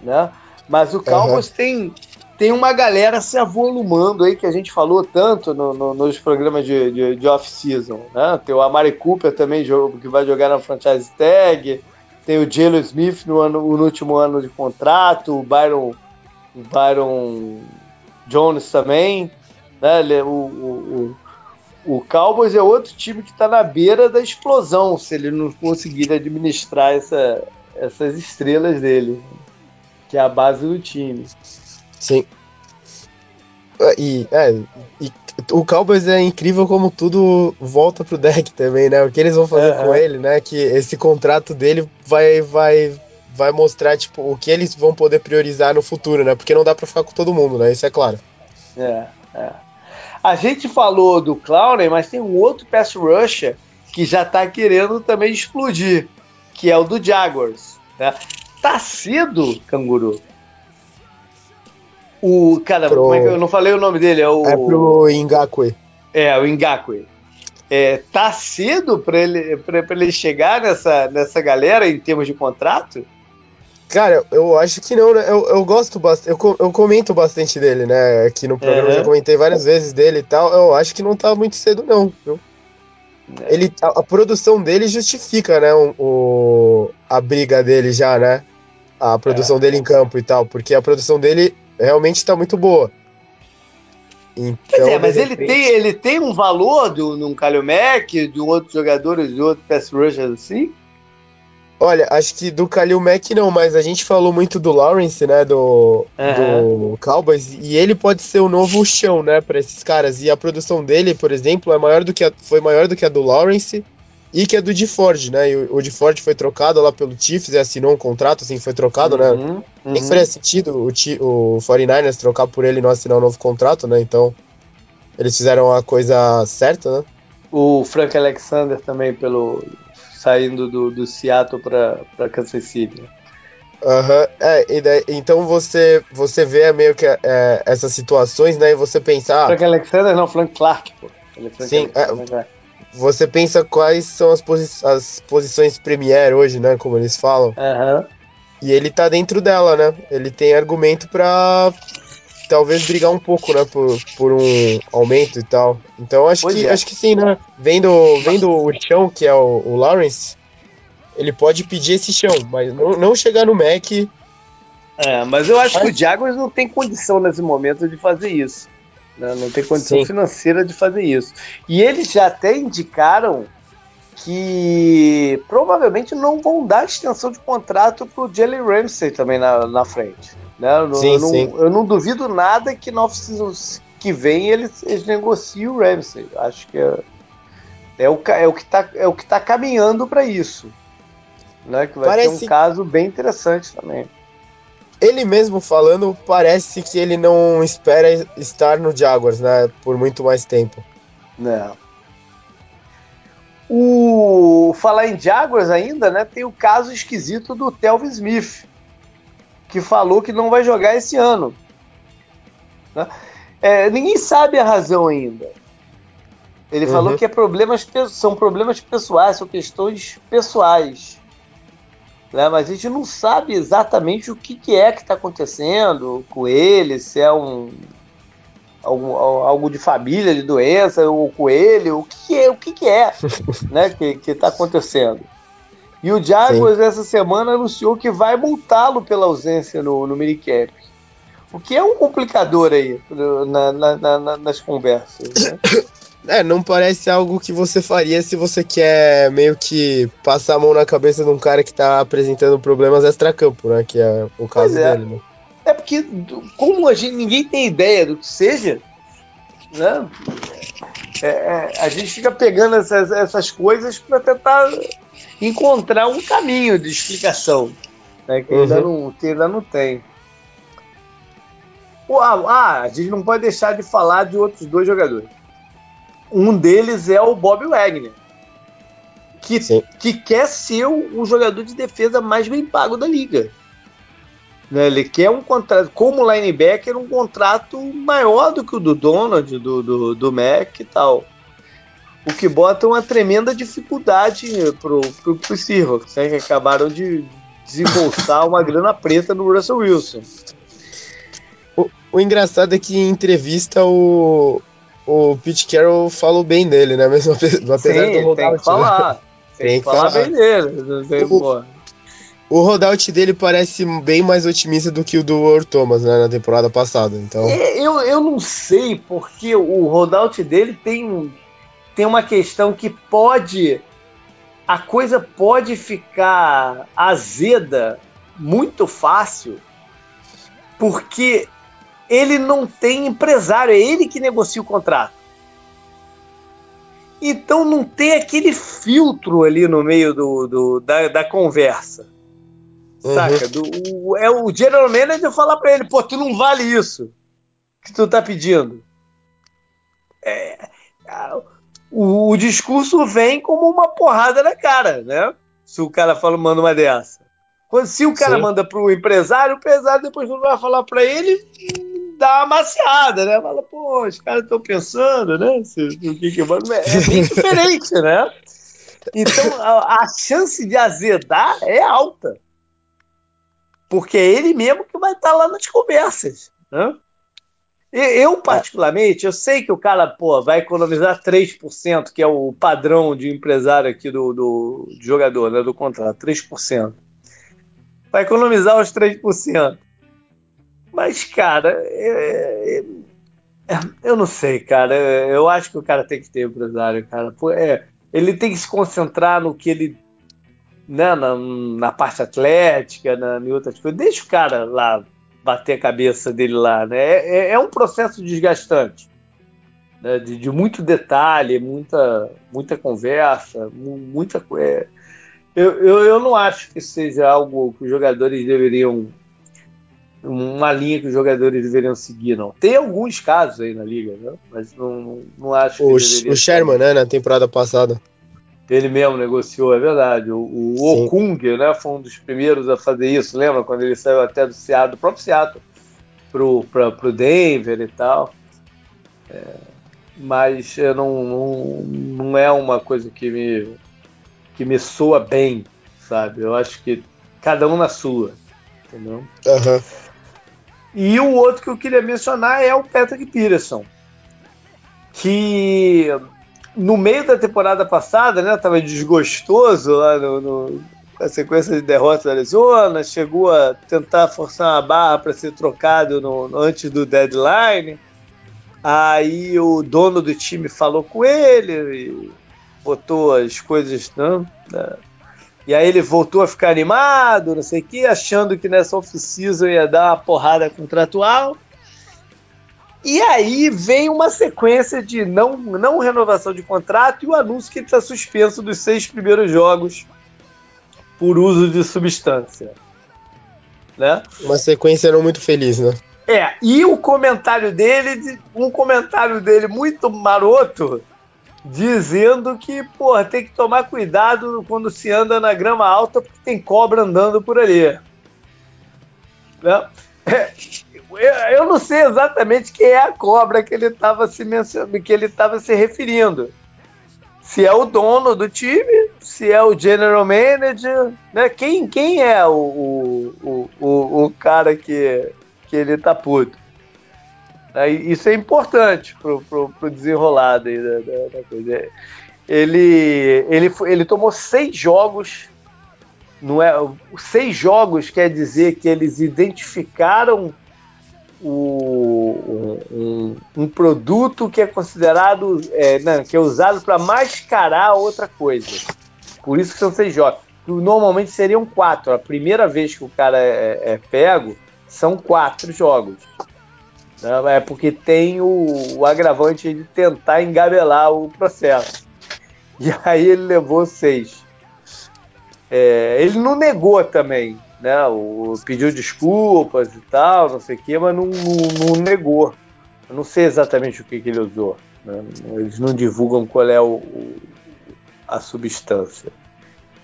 né? Mas o Cowboys uhum. tem tem uma galera se avolumando aí que a gente falou tanto no, no, nos programas de, de, de off-season, né? Tem o Amari Cooper também que vai jogar na franchise tag, tem o Jalen Smith no, ano, no último ano de contrato, o Byron o Byron Jones também, né? O, o, o, o Cowboys é outro time que está na beira da explosão se ele não conseguir administrar essa, essas estrelas dele, que é a base do time. Sim. E, é, e o Cowboys é incrível como tudo volta pro deck também, né? O que eles vão fazer com ele, né? Que esse contrato dele vai, vai vai mostrar, tipo, o que eles vão poder priorizar no futuro, né? Porque não dá para ficar com todo mundo, né? Isso é claro. É, é. A gente falou do Clowney, mas tem um outro pass rusher que já tá querendo também explodir, que é o do Jaguars. Né? Tá cedo, canguru. O. Cara, pro... como é que eu não falei o nome dele? É, o, é pro Ngakwe. É, o Ngakwe. É, tá cedo para ele, pra, pra ele chegar nessa, nessa galera em termos de contrato? Cara, eu acho que não, né? Eu, eu gosto bastante, eu, eu comento bastante dele, né? Aqui no programa uhum. já comentei várias vezes dele e tal. Eu acho que não tá muito cedo, não, viu? É. Ele, a, a, produção dele justifica, né? O, o, a briga dele já, né? A produção é. dele em campo e tal, porque a produção dele realmente tá muito boa. Então, pois é, mas repente... ele, tem, ele tem um valor do, num Kalil Mack, de um outros jogadores, de outros pass rushers assim? Olha, acho que do Kalil Mack não, mas a gente falou muito do Lawrence, né, do, uhum. do Cowboys, e ele pode ser o novo chão, né, para esses caras. E a produção dele, por exemplo, é maior do que a, foi maior do que a do Lawrence e que a do DeFord, né? E o, o DeFord foi trocado lá pelo Chiefs e assinou um contrato, assim, foi trocado, né? uhum, né? Uhum. Nem faria sentido o, o 49ers trocar por ele e não assinar um novo contrato, né? Então, eles fizeram a coisa certa, né? O Frank Alexander também pelo saindo do, do Seattle para Kansas City. Aham, uhum. é, daí, então você, você vê meio que é, essas situações, né, e você pensa... Ah, Frank Alexander não, Frank Clark, pô. Frank sim, é, você pensa quais são as, posi as posições premier hoje, né, como eles falam. Aham. Uhum. E ele tá dentro dela, né, ele tem argumento para talvez brigar um pouco, né, por, por um aumento e tal. Então acho que, é. acho que sim, né? Vendo, vendo o chão, que é o, o Lawrence, ele pode pedir esse chão, mas não, não chegar no Mac. É, mas eu acho mas... que o Jaguars não tem condição nesse momento de fazer isso. Né? Não tem condição sim. financeira de fazer isso. E eles já até indicaram que provavelmente não vão dar extensão de contrato pro Jalen Ramsey também na, na frente. Né? Eu, sim, eu, não, sim. eu não duvido nada que no off que vem eles, eles negociem o Ramsey. Acho que é, é, o, é o que está é o que tá caminhando para isso. Né? Que vai parece... ser um caso bem interessante também. Ele mesmo falando, parece que ele não espera estar no Jaguars, né? Por muito mais tempo. Não. O falar em Jaguars ainda, né? Tem o caso esquisito do Telvin Smith, que falou que não vai jogar esse ano. Né? É, ninguém sabe a razão ainda. Ele uhum. falou que é problemas, são problemas pessoais, são questões pessoais. Né? Mas a gente não sabe exatamente o que, que é que está acontecendo com ele, se é um algo, algo de família, de doença, ou com ele, o que, que é, o que, que é né, que está acontecendo. E o Jaguars Sim. essa semana anunciou que vai multá-lo pela ausência no, no minicamp. O que é um complicador aí na, na, na, nas conversas. Né? É, não parece algo que você faria se você quer meio que passar a mão na cabeça de um cara que tá apresentando problemas extra-campo, né? Que é o caso é. dele, né? É porque, como a gente, ninguém tem ideia do que seja, né? É, é, a gente fica pegando essas, essas coisas para tentar encontrar um caminho de explicação né, que, uhum. ainda não, que ainda não tem. Ah, ah, a gente não pode deixar de falar de outros dois jogadores. Um deles é o Bob Wagner, que, que quer ser o, o, jogador de defesa mais bem pago da liga. Né, ele quer um contrato, como linebacker, um contrato maior do que o do Donald, do, do, do Mac e tal o que bota uma tremenda dificuldade pro, pro, pro Seahawks, né, que acabaram de desembolsar uma grana preta no Russell Wilson. O, o, engraçado é que em entrevista o, o Pete Carroll falou bem dele, né? Mesmo apesar Sim, do rollout. Tem que falar. Né? Tem, tem que falar, falar bem dele. Tem, o, o rollout dele parece bem mais otimista do que o do Earl Thomas né, na temporada passada. Então... É, eu, eu não sei, porque o rollout dele tem tem uma questão que pode. A coisa pode ficar azeda muito fácil, porque ele não tem empresário, é ele que negocia o contrato. Então não tem aquele filtro ali no meio do, do da, da, conversa. Uhum. Saca? Do, o, é o general manager falar para ele, pô, tu não vale isso que tu tá pedindo. É, o, o, discurso vem como uma porrada na cara, né? Se o cara fala, manda uma dessa. Quando, se o cara Sim. manda pro empresário, o empresário depois quando vai falar para ele, dá uma maciada, né? Fala, pô, os caras estão pensando, né? Se, o que que... É, é bem diferente, né? Então, a, a chance de azedar é alta. Porque é ele mesmo que vai estar lá nas conversas, né? Eu, particularmente, eu sei que o cara pô, vai economizar 3%, que é o padrão de empresário aqui do, do, do jogador, né, do contrato, 3%. Vai economizar os 3%. Mas, cara, é, é, Eu não sei, cara. Eu acho que o cara tem que ter empresário, cara. É, ele tem que se concentrar no que ele. Né, na, na parte atlética, na, em outras coisas. Deixa o cara lá bater a cabeça dele lá. Né? É, é, é um processo desgastante. Né? De, de, muito detalhe, muita, muita conversa, muita coisa. É, eu, eu, eu não acho que seja algo que os jogadores deveriam uma linha que os jogadores deveriam seguir, não. Tem alguns casos aí na liga, né? mas não, não acho o, que O Sherman, né, na temporada passada. Ele mesmo negociou, é verdade. O, o Okung, né, foi um dos primeiros a fazer isso, lembra? Quando ele saiu até do Seattle, do próprio Seattle, pro, pra, pro Denver e tal. É, mas não, não, não é uma coisa que me, que me soa bem, sabe? Eu acho que cada um na sua, entendeu? Uhum. E o outro que eu queria mencionar é o Patrick Peterson, que no meio da temporada passada, né, estava desgostoso lá no, no, na sequência de derrotas da Arizona, chegou a tentar forçar uma barra para ser trocado no, no, antes do deadline. Aí o dono do time falou com ele e botou as coisas né, e aí ele voltou a ficar animado, não sei o que, achando que nessa off-season ia dar uma porrada contratual. E aí vem uma sequência de não, não renovação de contrato e o anúncio que ele está suspenso dos seis primeiros jogos por uso de substância. Né? Uma sequência não muito feliz, né? É, e o comentário dele, um comentário dele muito maroto, dizendo que, porra, tem que tomar cuidado quando se anda na grama alta porque tem cobra andando por ali. Né? Eu não sei exatamente quem é a cobra que ele estava se mencionando, que ele estava se referindo. Se é o dono do time, se é o general manager, né? Quem, quem é o, o, o, o cara que, que ele tá puto? Isso é importante pro, pro, pro desenrolar da, da, da, coisa. Ele, ele, ele tomou seis jogos. Não é, seis jogos quer dizer que eles identificaram o, um, um, produto que é considerado, é, não, que é usado para mascarar outra coisa. Por isso que são seis jogos. Normalmente seriam quatro. A primeira vez que o cara é, é pego, são quatro jogos. É porque tem o, o agravante de tentar engabelar o processo. E aí ele levou seis. É, ele não negou também, né? O, pediu desculpas e tal, não sei o quê, mas não, não, não, negou. Eu não sei exatamente o que, que ele usou. Né? Eles não divulgam qual é o, o a substância.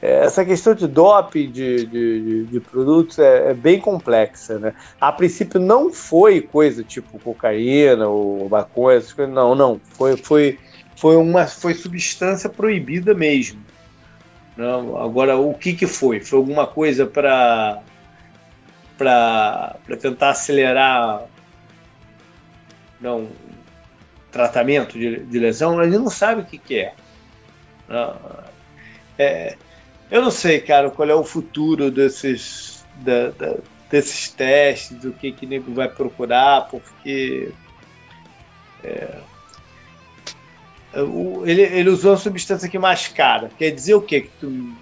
É, essa questão de doping de, de, de produtos é, é, bem complexa. Né? A princípio não foi coisa tipo cocaína ou maconha, não, não. Foi, foi, foi uma foi substância proibida mesmo. Agora, o que, que foi? Foi alguma coisa para tentar acelerar não, tratamento de, de lesão? A gente não sabe o que, que é. É eu não sei, cara, qual é o futuro desses, da, da, desses testes, o que que nego vai procurar, porque é, ele, ele usou uma substância que mascara. Quer dizer o quê? Que, tu,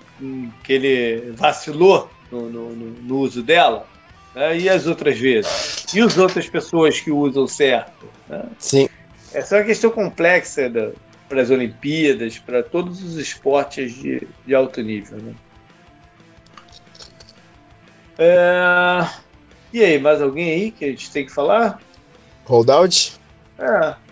que ele vacilou no, no, no uso dela? Né? E as outras vezes? E as outras pessoas que usam certo? Né? Sim. Essa é uma questão complexa da, para as Olimpíadas, para todos os esportes de, de alto nível. Né? É... E aí, mais alguém aí que a gente tem que falar? Holdout? É.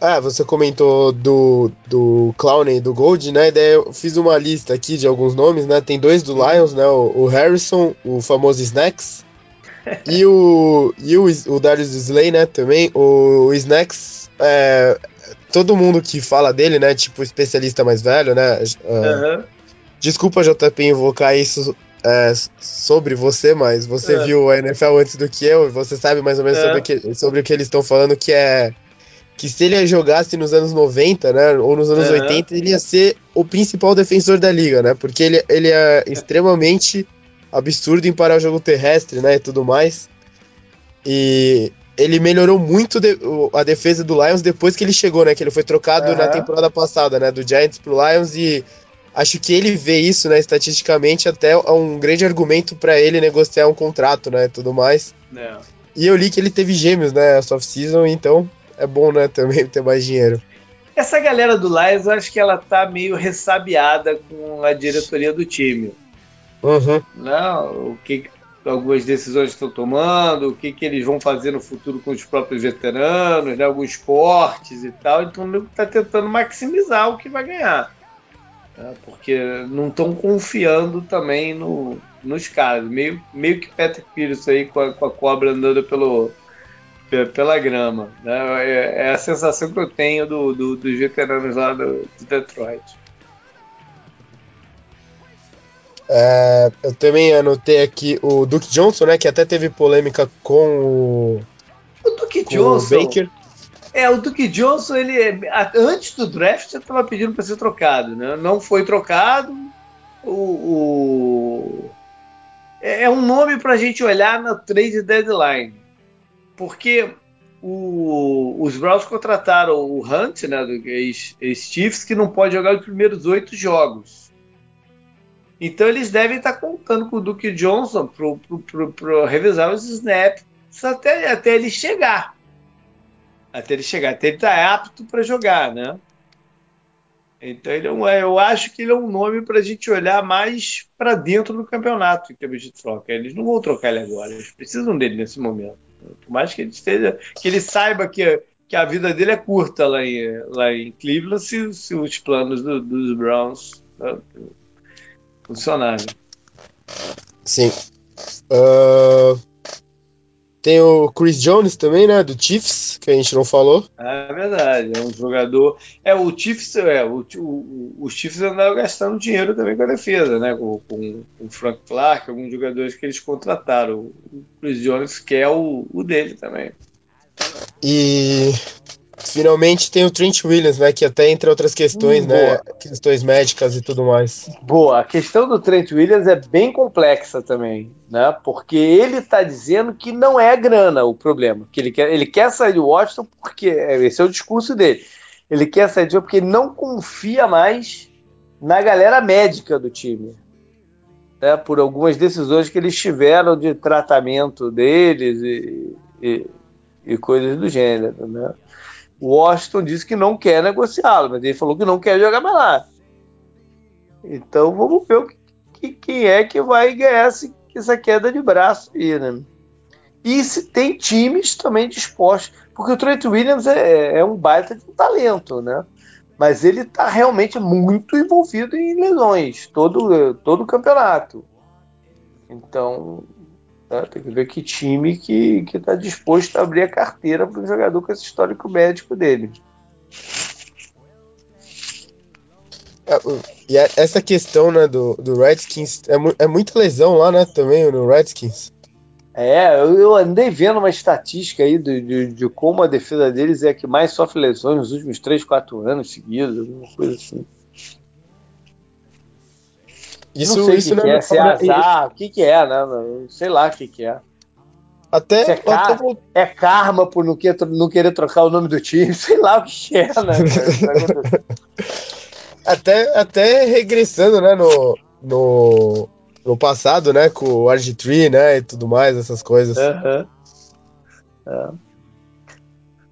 Ah, você comentou do, do Clown e do Gold, né? daí eu fiz uma lista aqui de alguns nomes, né? Tem dois do Lions, né? O, o Harrison, o famoso Snacks, e o, e o, o Darius Slay, né? Também. O Snacks é, todo mundo que fala dele, né? Tipo, especialista mais velho, né? Uhum. Desculpa, JP, invocar isso é, sobre você, mas você uhum. viu a NFL antes do que eu, e você sabe mais ou menos uhum. sobre, que, sobre o que eles estão falando, que é que se ele jogasse nos anos 90, né, ou nos anos uhum. 80, ele ia ser o principal defensor da liga, né, porque ele, ele é extremamente absurdo em parar o jogo terrestre, né, e tudo mais. E ele melhorou muito de, a defesa do Lions depois que ele chegou, né? Que ele foi trocado uhum. na temporada passada, né? Do Giants pro Lions e acho que ele vê isso, né? Estatisticamente até é um grande argumento para ele negociar um contrato, né? Tudo mais. É. E eu li que ele teve gêmeos, né? Off-season, então é bom, né? Também ter mais dinheiro. Essa galera do Lions, eu acho que ela tá meio ressabiada com a diretoria do time. Uhum. Não, o que algumas decisões estão tomando, o que, que eles vão fazer no futuro com os próprios veteranos, né, alguns cortes e tal. Então está tentando maximizar o que vai ganhar. Né, porque não estão confiando também no, nos caras. Meio, meio que Patrick Pierce aí com a, com a cobra andando pelo, pela grama. Né? É, é, a sensação que eu tenho do, do, dos veteranos lá do, de Detroit. É, eu também anotei aqui o Duke Johnson, né? Que até teve polêmica com o. O Duke Johnson. O Baker. É, o Duke Johnson, ele antes do draft já estava pedindo para ser trocado, né? Não foi trocado. O, o... é um nome para a gente olhar na trade deadline, porque o, os Browns contrataram o Hunt, né, do ex-Chiefs, que não pode jogar os primeiros oito jogos. Então eles devem estar contando com o Duke Johnson para revisar os snaps até, até ele chegar. Até ele chegar, até ele estar tá apto para jogar, né? Então ele é um, eu acho que ele é um nome para a gente olhar mais para dentro do campeonato em termos de troca. Eles não vão trocar ele agora, eles precisam dele nesse momento. Por mais que ele esteja, que ele saiba que, que a vida dele é curta lá em, lá em Cleveland, se, se os planos do, dos Browns né, funcionarem. Sim. Uh, tem o Chris Jones também, né? Do Chiefs, que a gente não falou. É verdade, é um jogador. É, o Chiefs, é, o, o, o Chiefs andaram gastando dinheiro também com a defesa, né? Com, com, com o Frank Clark, alguns jogadores que eles contrataram. O Chris Jones quer o, o dele também. E Finalmente tem o Trent Williams, né? Que até entre outras questões, hum, né? Questões médicas e tudo mais. Boa. A questão do Trent Williams é bem complexa também, né? Porque ele está dizendo que não é grana o problema. Que ele quer, ele quer sair do Washington porque. Esse é o discurso dele. Ele quer sair de porque ele não confia mais na galera médica do time. Né, por algumas decisões que eles tiveram de tratamento deles e, e, e coisas do gênero. Né? O Washington disse que não quer negociá-lo, mas ele falou que não quer jogar mais lá. Então vamos ver o que, que, quem é que vai ganhar esse, essa queda de braço aí, né? E se tem times também dispostos, porque o Trent Williams é, é um baita de um talento, né? Mas ele está realmente muito envolvido em lesões, todo, todo o campeonato. Então, Tá? Tem que ver que time que está disposto a abrir a carteira para um jogador com esse histórico médico dele. É, e é, essa questão né, do, do Redskins é, é muita lesão lá, né? Também no Redskins. É, eu, eu andei vendo uma estatística aí de, de, de, como a defesa deles é a que mais sofre lesões nos últimos 3, 4 anos seguidos, alguma coisa assim. Isso, não sei isso que, que é, é, se é azar, o que, que é, né? Sei lá o que, que é. Até, é, car é, karma por não, que, não, querer trocar o nome do time, sei lá o que é, né? até, até regressando, né, no, no, no passado, né, com o RG3, né, e tudo mais, essas coisas. É.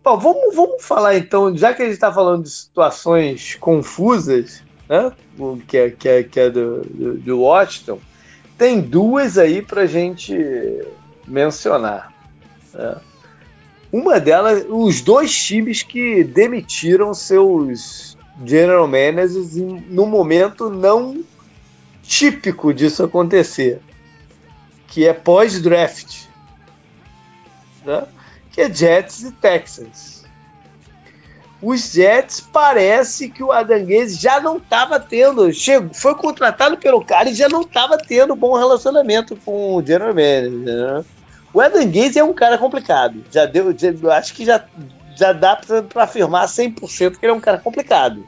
Bom, vamos, vamos falar então, já que a gente está falando de situações confusas, né? que é, que é, que é do, do, do Washington, tem duas aí para gente mencionar. Né? Uma delas, os dois times que demitiram seus general managers no momento não típico disso acontecer, que é pós-draft, né? que é Jets e Texans os Jets parece que o Adanguese já não estava tendo, chegou, foi contratado pelo cara e já não estava tendo bom relacionamento com o general manager. Né? O Adanguese é um cara complicado. Já deu, já, acho que já, já dá para afirmar 100% que ele é um cara complicado.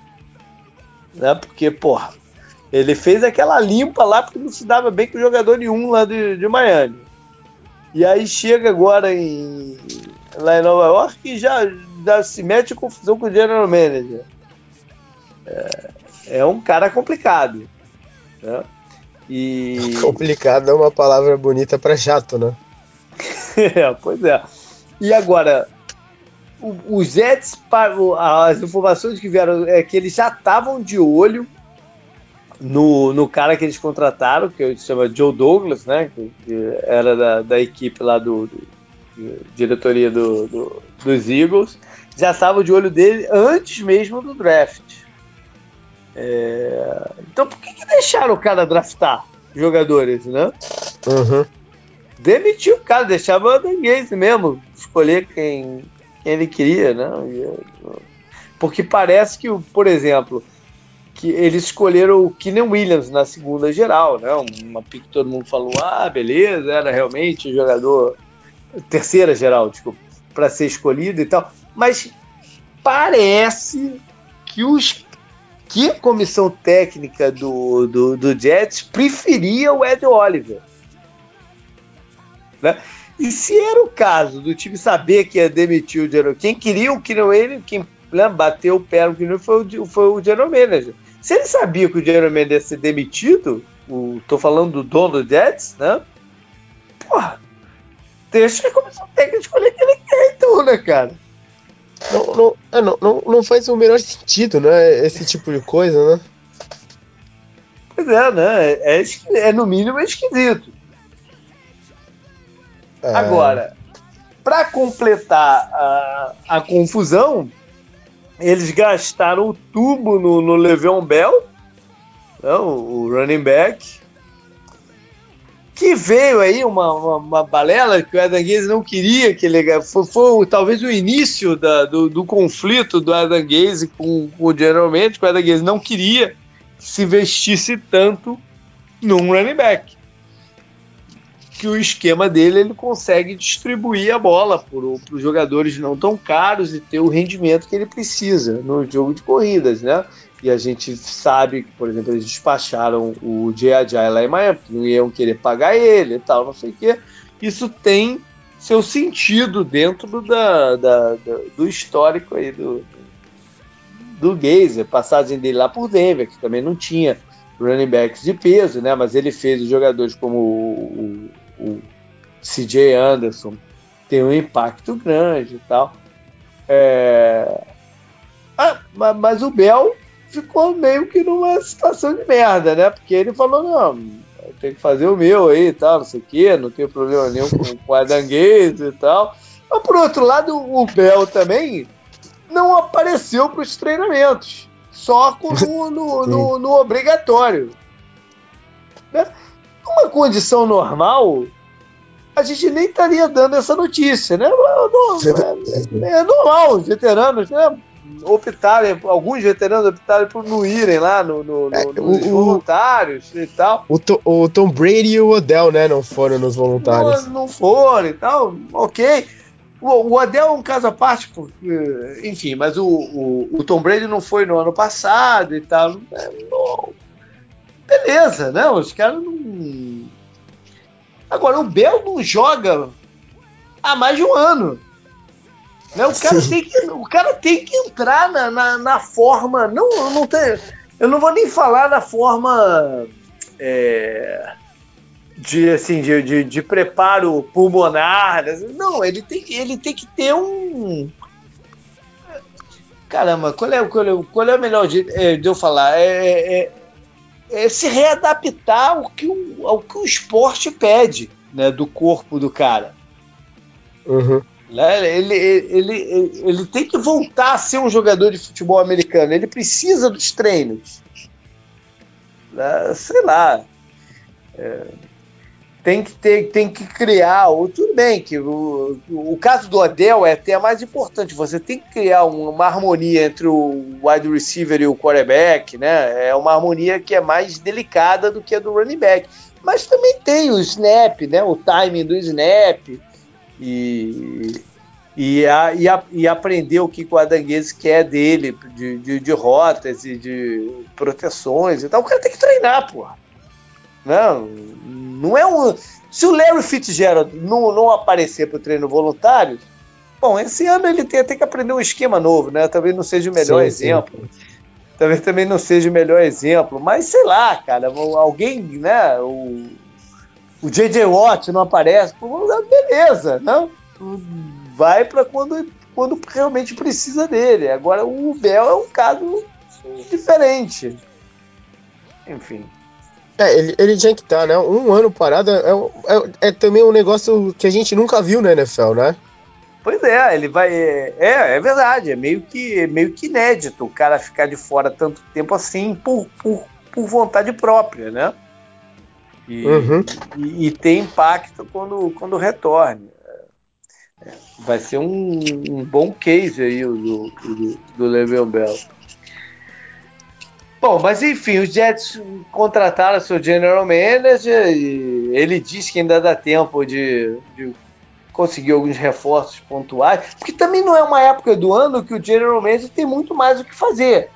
Né? Porque, porra, ele fez aquela limpa lá porque não se dava bem com o jogador nenhum lá de, de Miami. E aí chega agora em lá em Nova York e já, já se mete em confusão com o general manager. É, é um cara complicado. Né? E... Complicado é uma palavra bonita para chato, né? é, pois é. E agora, os Jets, as informações que vieram é que eles já estavam de olho no, no cara que eles contrataram, que se chama Joe Douglas, né? Que, era da, da, equipe lá do, do diretoria do, do, dos Eagles. Já estavam de olho dele antes mesmo do draft. É... Então por que, que deixaram o cara draftar jogadores, né? Uhum. Demitiu o cara, deixava o Gaze mesmo, escolher quem, quem ele queria, né? Porque parece que, por exemplo, que eles escolheram o Keenan Williams na segunda geral, né? Uma pick que todo mundo falou, ah, beleza, era realmente o jogador terceira geral, desculpa, para ser escolhido e tal. Mas parece que os que a comissão técnica do, do, do Jets preferia o Ed Oliver. Né? E se era o caso do time saber que ia demitir o general, quem queria o Keenan ele, quem né, bateu o pé no Keenan foi o, foi o general manager. Se ele sabia que o general manager ia ser demitido, o, tô falando do dono do Jets, né? Porra, deixa a comissão técnica escolher quem ele quer, então, né, cara? Não, não, é, não, não, faz o menor sentido, né? Esse tipo de coisa, né? Pois é, né? É, é, é no mínimo esquisito. É. Agora, para completar a, a confusão, eles gastaram o tubo no, no Le'Veon Bell, né, o running back, que veio aí uma, uma, uma, balela que o Adam Gaze não queria que ele foi, foi talvez o início da, do, do, conflito do Adam Gaze com, com o General Manager, que o Adam Gaze não queria que se investisse tanto num running back que o esquema dele ele consegue distribuir a bola para os jogadores não tão caros e ter o rendimento que ele precisa no jogo de corridas, né? E a gente sabe que, por exemplo, eles despacharam o J.A.J. lá em Miami, porque não iam querer pagar ele e tal, não sei o quê. Isso tem seu sentido dentro da, da, da do histórico aí do, do Gazer, passagem dele lá por Denver, que também não tinha running backs de peso, né? Mas ele fez os jogadores como o, o, o CJ Anderson tem um impacto grande e tal. É... Ah, mas o Bell ficou meio que numa situação de merda, né? Porque ele falou, não, tem que fazer o meu aí e tal, não sei o quê, não tem problema nenhum com, com a Danguês e tal. Mas por outro lado, o Bell também não apareceu para os treinamentos, só no, no, no, no obrigatório. Né? Numa condição normal, a gente nem estaria dando essa notícia, né? É, é normal, os veteranos, né? Optarem, alguns veteranos optaram por não irem lá no, no, é, no nos o, voluntários e tal. O, o, Tom Brady e o Odell, né, não foram nos voluntários. Não, não foram e tal, ok. O, o Odell é um caso à parte, porque, enfim, mas o, o, o, Tom Brady não foi no ano passado e tal. É, não, beleza, né? Os caras não. Agora, o Bell não joga há mais de um ano. Né? O, cara tem que, o cara tem que entrar na, na, na forma. Não, não tem, eu não vou nem falar da forma é, de, assim, de, de, de, preparo pulmonar. Não, ele tem, ele tem que ter um. Caramba, qual é, qual é, qual é o melhor jeito é, de eu falar? É, é, é, se readaptar ao que, o, ao que o esporte pede né, do corpo do cara. Uhum. Né? Ele, ele, ele, ele tem que voltar a ser um jogador de futebol americano. Ele precisa dos treinos. Né? Sei lá. É, tem que ter, tem que criar. Tudo bem que o, o caso do Odell é até mais importante. Você tem que criar uma, uma harmonia entre o wide receiver e o quarterback, né? É uma harmonia que é mais delicada do que a do running back. Mas também tem o snap, né? O timing do snap e, e, a, e, a, e aprender o que o Adanguese quer dele, de, de, de, rotas e de proteções e tal. O cara tem que treinar, porra. Não, não é um. Se o Larry Fitzgerald não, não aparecer para o treino voluntário, Bom, esse ano ele tem, tem que aprender um esquema novo, né? Talvez não seja o melhor sim, exemplo. Sim. Talvez também não seja o melhor exemplo, mas sei lá, cara, alguém, né? O, o J.J. Watt não aparece, beleza, né? Vai para quando, quando realmente precisa dele. Agora o Bell é um caso diferente. Enfim. É, ele, ele tinha que estar, tá, né? Um ano parado é, é, é, também um negócio que a gente nunca viu na NFL, né? Pois é, ele vai. É, é verdade, é meio que, meio que inédito o cara ficar de fora tanto tempo assim por, por, por vontade própria, né? E, uhum. e, e tem impacto quando, quando retorne. Vai ser um, um bom case aí o do, do, do Le'Veon Bell. Bom, mas enfim, os Jets contrataram seu general manager e ele disse que ainda dá tempo de, de conseguir alguns reforços pontuais, porque também não é uma época do ano que o general manager tem muito mais o que fazer.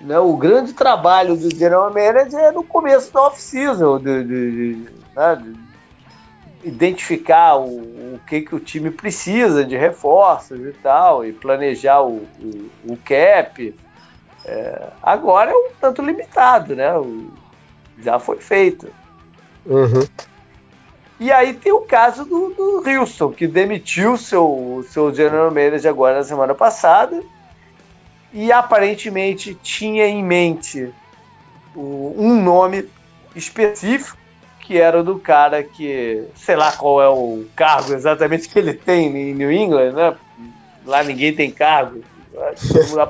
Né? O grande trabalho do general manager é no começo da off-season, de, de, de, né? de, identificar o, o que, que o time precisa de reforços e tal, e planejar o, o, o cap é, agora é um tanto limitado, né? Já foi feito. Uhum. E aí tem o caso do, do Wilson, que demitiu seu, seu general manager agora na semana passada e aparentemente tinha em mente um nome específico, que era do cara que, sei lá qual é o cargo exatamente que ele tem em New England, né? Lá ninguém tem cargo. Todo mundo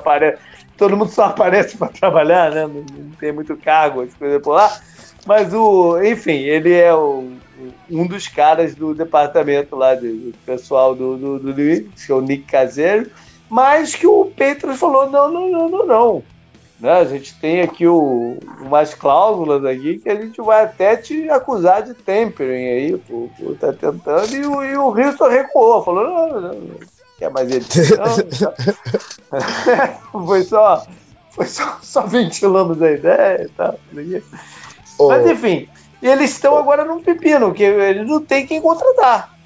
todo mundo só aparece para trabalhar, né? Não, não, tem muito cargo, as coisas por lá. Mas o, enfim, ele é o, um dos caras do departamento lá de, do pessoal do, do, do que é o Nick Caseiro, mas que o Petros falou: não, não, não, não, não. Né? A gente tem aqui o, umas cláusulas aqui que a gente vai até te acusar de tempering aí, por, por tá tentando, e o, e o Wilson recuou, falou: não, não, não quer mais ele. Não, foi só. Foi só, só ventilamos a ideia e tal. Oh. Mas enfim, eles estão oh. agora num pepino, que eles não tem quem contratar.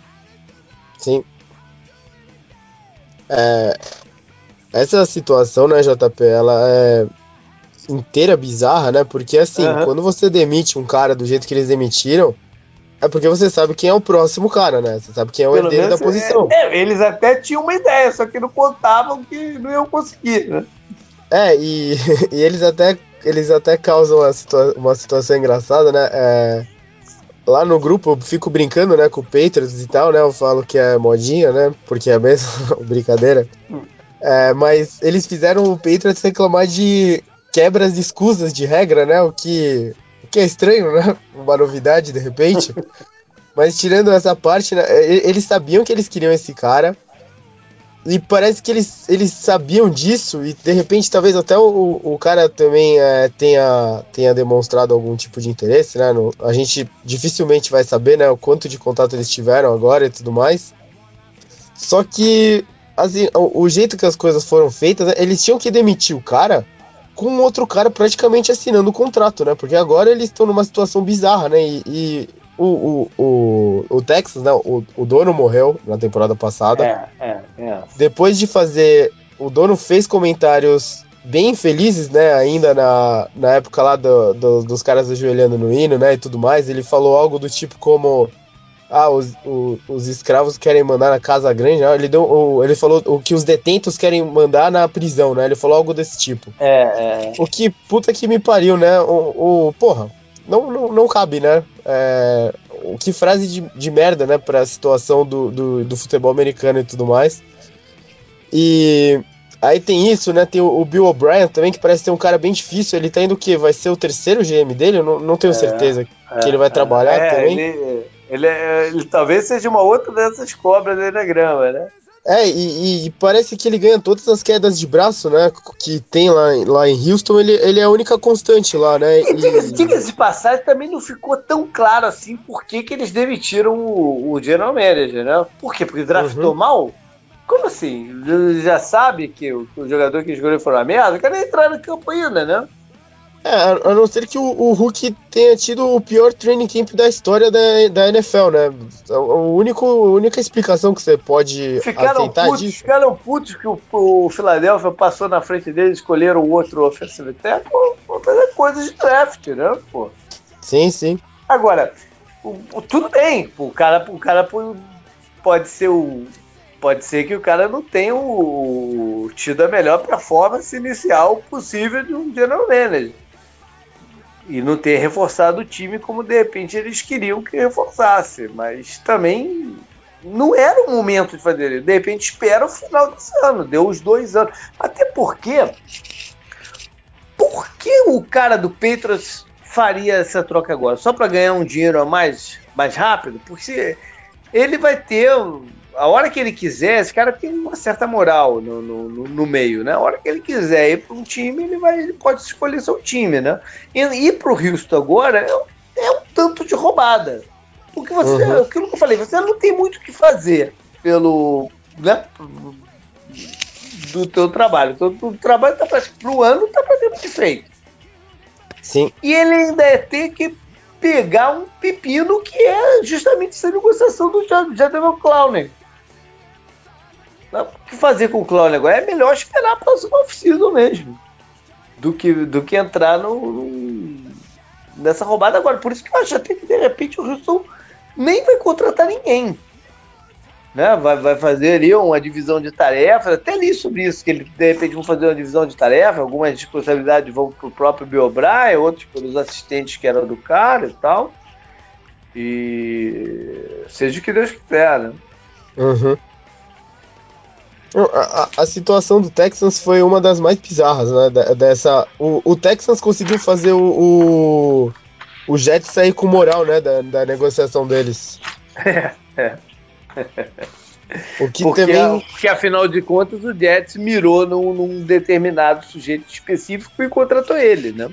Sim. É, essa situação, né, JP, ela é inteira bizarra, né? Porque assim, uhum. quando você demite um cara do jeito que eles demitiram, é porque você sabe quem é o próximo cara, né? Você sabe quem é o Pelo herdeiro da posição. É, é, eles até tinham uma ideia, só que não contavam que não iam conseguir, né? É, e, e eles até eles até causam uma, situa uma situação engraçada, né? É, lá no grupo eu fico brincando, né, com o Patriots e tal, né? Eu falo que é modinha, né? Porque é mesmo brincadeira. Hum. É, mas eles fizeram o Patriots reclamar de quebras de escusas de regra, né? O que que é estranho, né? Uma novidade de repente. Mas tirando essa parte, né, eles sabiam que eles queriam esse cara. E parece que eles, eles sabiam disso, e de repente talvez até o, o cara também é, tenha, tenha demonstrado algum tipo de interesse, né? No, a gente dificilmente vai saber né, o quanto de contato eles tiveram agora e tudo mais. Só que assim, o, o jeito que as coisas foram feitas, né, eles tinham que demitir o cara com outro cara praticamente assinando o contrato, né? Porque agora eles estão numa situação bizarra, né? E, e o, o, o, o, Texas, né? O, o dono morreu na temporada passada. É, é, é. Depois de fazer. O dono fez comentários bem infelizes, né? Ainda na, na época lá do, do, dos caras ajoelhando no hino, né? E tudo mais. Ele falou algo do tipo como ah, os, o, os escravos querem mandar na casa grande, né? ele, deu, o, ele falou o que os detentos querem mandar na prisão, né? Ele falou algo desse tipo. É, é. O que puta que me pariu, né? O, o porra, não, não, não cabe, né? É, o que frase de, de merda, né? Pra situação do, do, do futebol americano e tudo mais. E Aí tem isso, né? Tem o, o Bill O'Brien também, que parece ser um cara bem difícil. Ele tá indo o quê? Vai ser o terceiro GM dele? Eu não, não tenho é, certeza é, que ele vai trabalhar é, também. Ele, ele, é, ele, talvez seja uma outra dessas cobras na grama, né? É, e, e, parece que ele ganha todas as quedas de braço, né? Que tem lá, lá em Houston, ele, ele é a única constante lá, né? E, e... diga-se de passagem, também não ficou tão claro assim por que, que eles demitiram o, o General Manager, né? Por quê? Porque draftou uhum. mal? Como assim? Já sabe que o, o jogador que escolheu foi uma merda? O cara entrar no campo ainda, né? É, a não ser que o, o, Hulk tenha tido o pior training camp da história da, da NFL, né? A, único, a única explicação que você pode ficaram aceitar putos, disso... Ficaram putos que o, o Philadelphia passou na frente deles, escolheram o outro offensive tackle, é coisa de draft, né, pô? Sim, sim. Agora, o, o, tudo bem, o cara, o cara pode ser o pode ser que o cara não tenha o, tido a melhor performance inicial possível de um general manager e não ter reforçado o time como de repente eles queriam que reforçasse, mas também não era o momento de fazer isso. De repente espera o final desse ano, deu os dois anos. Até porque, por que o cara do Patriots faria essa troca agora? Só para ganhar um dinheiro a mais, mais rápido? Porque ele vai ter a hora que ele quiser, esse cara tem uma certa moral no, no, no meio, né? A hora que ele quiser ir para um time, ele, vai, ele pode escolher seu time, né? E ir para o Houston agora é, é, um tanto de roubada. Porque você, uhum. aquilo que eu falei, você não tem muito o que fazer pelo, né? Do teu trabalho. O trabalho está para o ano, está praticamente feito. Sim. E ele ainda é ter que pegar um pepino que é justamente essa negociação do Jadon Clowney. O que fazer com o Clown agora? É melhor esperar a próxima off-season mesmo. Do que, do que entrar no, no, nessa roubada agora. Por isso que eu acho até que de repente o Houston nem vai contratar ninguém. Né? Vai, vai fazer ali uma divisão de tarefas. Até li sobre isso, que ele de repente vão fazer uma divisão de tarefas. Algumas responsabilidades vão para o próprio Bill outros pelos assistentes que eram do cara e tal. E seja o que Deus quiser, né? Uhum. A, a, situação do Texans foi uma das mais bizarras, né? Dessa, o, o Texans conseguiu fazer o, o, o Jets sair com moral, né? Da, da negociação deles. É, é. O que porque, também... porque, afinal de contas, o Jets mirou num, num determinado sujeito específico e contratou ele, né?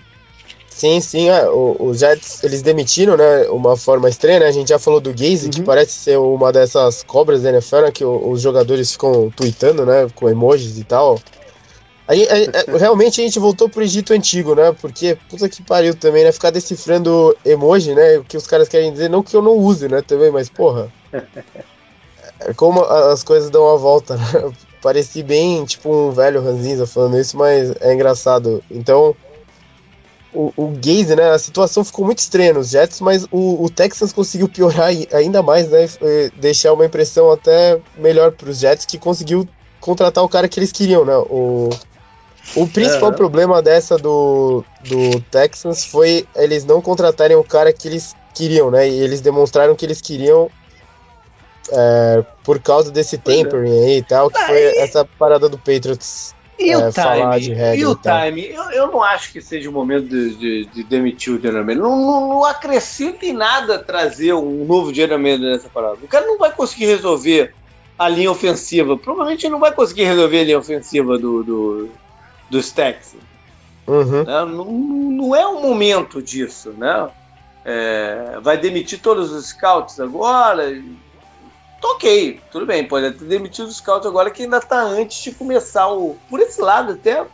Sim, sim, é, os Jets, eles demitiram, né, uma forma estranha, né, a gente já falou do Gaze, uhum. que parece ser uma dessas cobras da NFL, né, que os jogadores ficam tweetando, né, com emojis e tal. Aí, aí, é, realmente a gente voltou pro Egito Antigo, né, porque, puta que pariu também, né, ficar decifrando emoji, né, o que os caras querem dizer, não que eu não use, né, também, mas, porra, é como as coisas dão a volta, né? Pareci bem, tipo, um velho ranzinza falando isso, mas é engraçado. Então, o, o Gaze, né? A situação ficou muito estranha nos Jets, mas o, o Texans conseguiu piorar ainda mais, né? Deixar uma impressão até melhor para os Jets, que conseguiu contratar o cara que eles queriam, né? O, o principal problema dessa do, do Texans foi eles não contratarem o cara que eles queriam, né? E eles demonstraram que eles queriam é, por causa desse é. tempering aí e tal, que foi essa parada do Patriots e é, o time? E o time? Eu, eu não acho que seja o momento de, de, de demitir o manager. Não, não, não, acrescenta em nada trazer um novo manager nessa parada. O cara não vai conseguir resolver a linha ofensiva. Provavelmente não vai conseguir resolver a linha ofensiva do, do, dos Texans. Uhum. Né? Não, não é o momento disso, né? É, vai demitir todos os scouts agora ok, tudo bem, pode ter demitido o scout agora que ainda está antes de começar o. Por esse lado, até,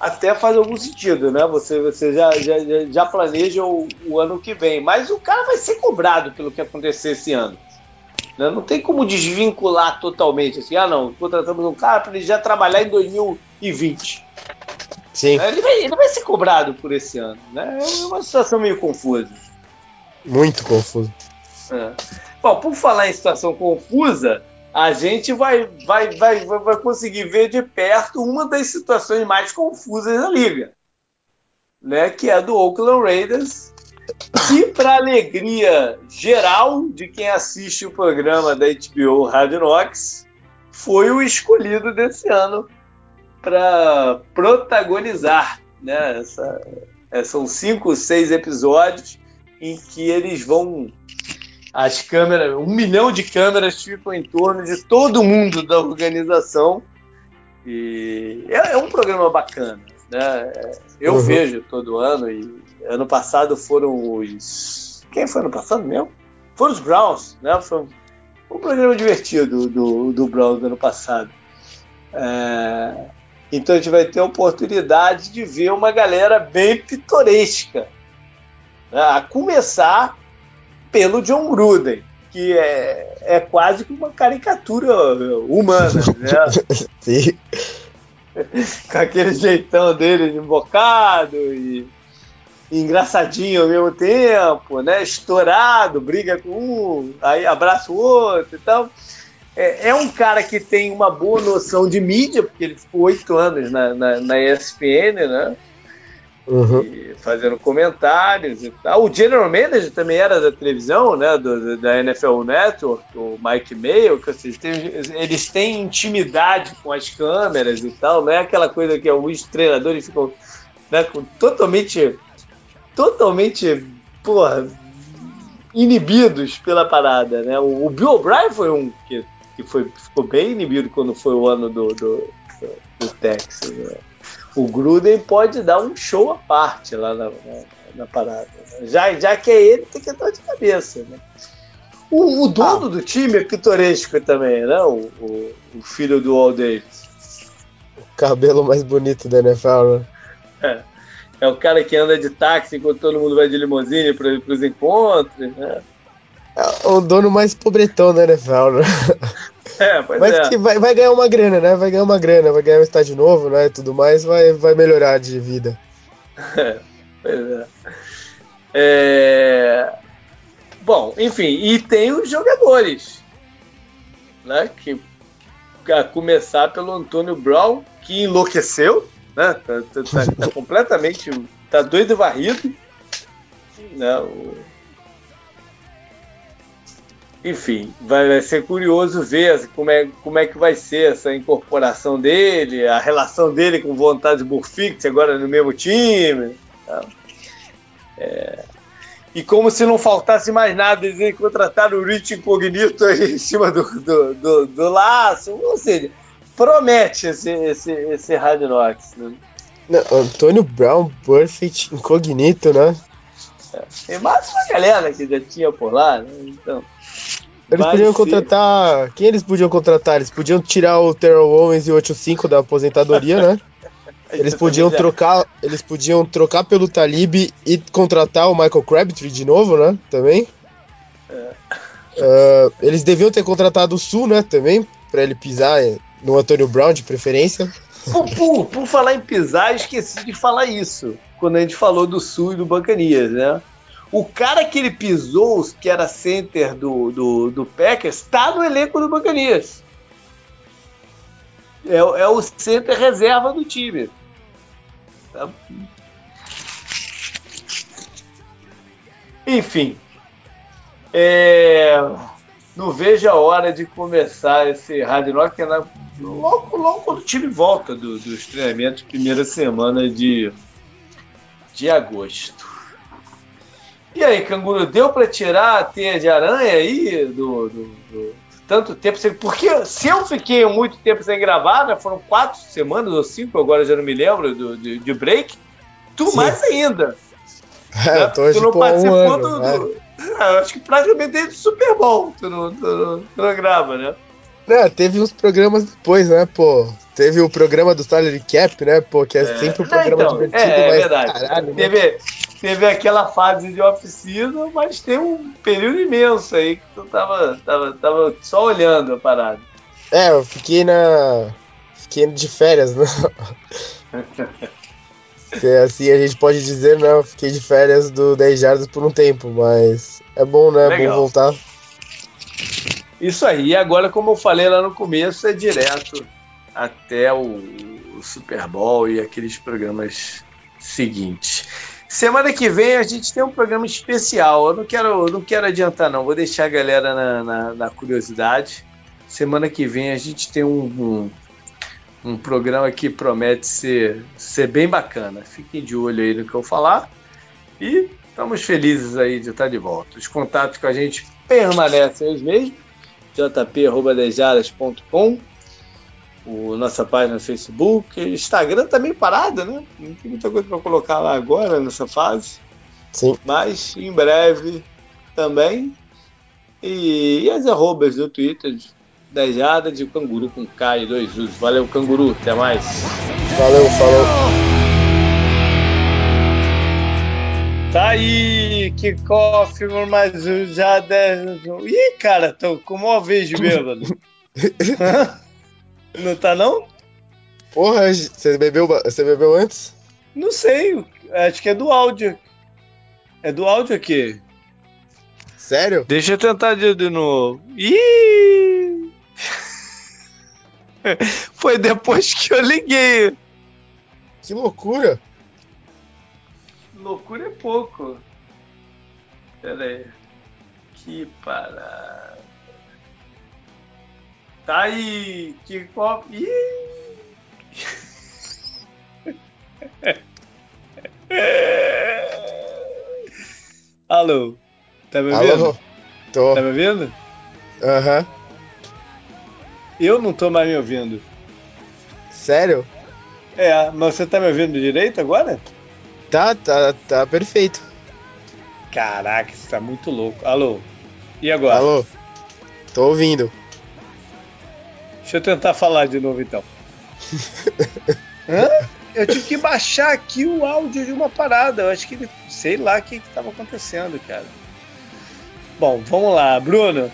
até faz algum sentido, né? Você, você já, já, já planeja o, o ano que vem. Mas o cara vai ser cobrado pelo que acontecer esse ano. Né? Não tem como desvincular totalmente assim, ah não, contratamos um cara para ele já trabalhar em 2020. Sim. Ele vai, ele vai ser cobrado por esse ano. Né? É uma situação meio confusa. Muito confuso. É. Bom, por falar em situação confusa, a gente vai, vai, vai, vai conseguir ver de perto uma das situações mais confusas da liga, né? Que é a do Oakland Raiders, que para alegria geral de quem assiste o programa da HBO Hard Knocks, foi o escolhido desse ano para protagonizar, né? Essa, é, são cinco, seis episódios em que eles vão as câmeras, um milhão de câmeras ficam em torno de todo mundo da organização. E é, é um programa bacana. Né? Eu uhum. vejo todo ano e ano passado foram os. Quem foi ano passado mesmo? Foram os Browns, né? Foi um, um programa divertido do, do Browns ano passado. É... Então a gente vai ter a oportunidade de ver uma galera bem pitoresca. Né? A começar pelo John Gruden, que é, é quase que uma caricatura humana, né? Sim. Com aquele jeitão dele invocado e engraçadinho ao mesmo tempo, né? Estourado, briga com um, aí abraça o outro e tal. É, é, um cara que tem uma boa noção de mídia, porque ele ficou oito anos na, na, na ESPN, né? Uhum. fazendo comentários e tal. O General Manager também era da televisão, né? Do, da NFL Network, o Mike Mayo, que vocês têm, eles têm intimidade com as câmeras e tal, não é aquela coisa que alguns treinadores ficam né, com, totalmente, totalmente, porra, inibidos pela parada, né? O, o Bill O'Brien foi um que, que foi, ficou bem inibido quando foi o ano do, do, do, do Texas, né? O Gruden pode dar um show à parte lá na, na, na parada. Né? Já, já que é ele, tem que entrar de cabeça. Né? O, o dono ah. do time é pitoresco também, né? O, o, o filho do All Davis. O cabelo mais bonito da NFL, né? É. É o cara que anda de táxi enquanto todo mundo vai de limusine para os encontros, né? É o dono mais pobretão da NFL, né? É, pois Mas é. que vai, vai ganhar uma grana, né? Vai ganhar uma grana, vai ganhar um estádio novo, né? Tudo mais, vai, vai melhorar de vida. É, pois é. é. Bom, enfim, e tem os jogadores, né? Que a começar pelo Antônio Brown, que enlouqueceu, né? Tá, tá, tá, tá completamente. tá doido e varrido. Né? O, enfim, vai, ser curioso ver como é, como é que vai ser essa incorporação dele, a relação dele com vontade de Burfict agora no mesmo time. Tá? É, e como se não faltasse mais nada, eles contrataram o Rich Incognito aí em cima do, do, do, do laço. Ou seja, promete esse, esse, esse Knocks. Né? Antônio Brown, Perfect Incognito, né? É, tem mais uma galera que já tinha por lá, né? Então. Eles podiam ser. contratar. Quem eles podiam contratar? Eles podiam tirar o Terrell Owens e o 85 da aposentadoria, né? Eles podiam trocar, eles podiam trocar pelo Talib e contratar o Michael Crabtree de novo, né? Também. É. Uh, eles deviam ter contratado o Sul, né? Também para ele pisar no Antônio Brown de preferência. Por, por, por, falar em pisar, esqueci de falar isso quando a gente falou do Sul e do Bancanias, né? O cara que ele pisou, que era center do, do, do Packers, está no elenco do Buccaneers. É, é, o center reserva do time. Tá? Enfim. É, não vejo a hora de começar esse Hard Rock, é na, logo, logo quando o time volta do, dos treinamentos, primeira semana de, de agosto. E aí, canguru, deu para tirar a teia de aranha aí do, do, do, tanto tempo? Porque se eu fiquei muito tempo sem gravar, né, foram quatro semanas ou cinco, agora já não me lembro, do, de, de break, tu Sim. mais ainda. É, né? tu não participou um ano, do, do é, acho que praticamente desde o Super Bowl tu não, tu, não, tu não grava, né? É, teve uns programas depois, né, pô? Teve o programa do Salary Cap, né, pô? Que é, é. sempre um programa então, divertido, é, é mas verdade. caralho. Né? Teve, né? Teve aquela fase de off-season, mas tem um período imenso aí que tu tava, tava, tava só olhando a parada. É, eu fiquei na. Fiquei de férias, né? assim a gente pode dizer, né? fiquei de férias do 10 Jardas por um tempo, mas é bom, né? É bom voltar. Isso aí, agora, como eu falei lá no começo, é direto até o Super Bowl e aqueles programas seguintes. Semana que vem a gente tem um programa especial. Eu não quero, não quero adiantar, não. Vou deixar a galera na, na, na curiosidade. Semana que vem a gente tem um, um, um, programa que promete ser, ser bem bacana. Fiquem de olho aí no que eu falar. E estamos felizes aí de estar de volta. Os contatos com a gente permanecem os mesmos. jp.dejadas.com o, nossa página no Facebook, Instagram também tá parada, né? Não tem muita coisa para colocar lá agora nessa fase. Sim. Mas em breve também. E, e as arrobas do Twitter, 10 jardas de canguru com K e dois usos. Valeu, canguru. Até mais. Valeu, falou. Tá aí, kickoff, mais já 10. Ih, cara, tô com uma vez de bêbado. não tá não? Porra, você bebeu, você bebeu antes? Não sei, acho que é do áudio. É do áudio aqui. Sério? Deixa eu tentar de, de novo. Ih! Foi depois que eu liguei. Que loucura! Loucura é pouco. Pera aí. Que parada. Tá aí. Que copo. Alô? Tá me ouvindo? Alô? Tô. Tá me ouvindo? Aham. Uhum. Eu não tô mais me ouvindo. Sério? É, mas você tá me ouvindo direito agora? Tá, tá, tá perfeito. Caraca, você tá muito louco. Alô? E agora? Alô? Tô ouvindo. Deixa eu tentar falar de novo então. Hã? Eu tive que baixar aqui o áudio de uma parada. Eu acho que ele. Sei lá o que estava acontecendo, cara. Bom, vamos lá. Bruno,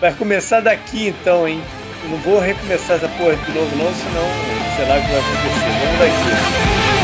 vai começar daqui então, hein? Eu não vou recomeçar essa porra de novo, não, senão sei lá o que vai acontecer. Vamos daqui.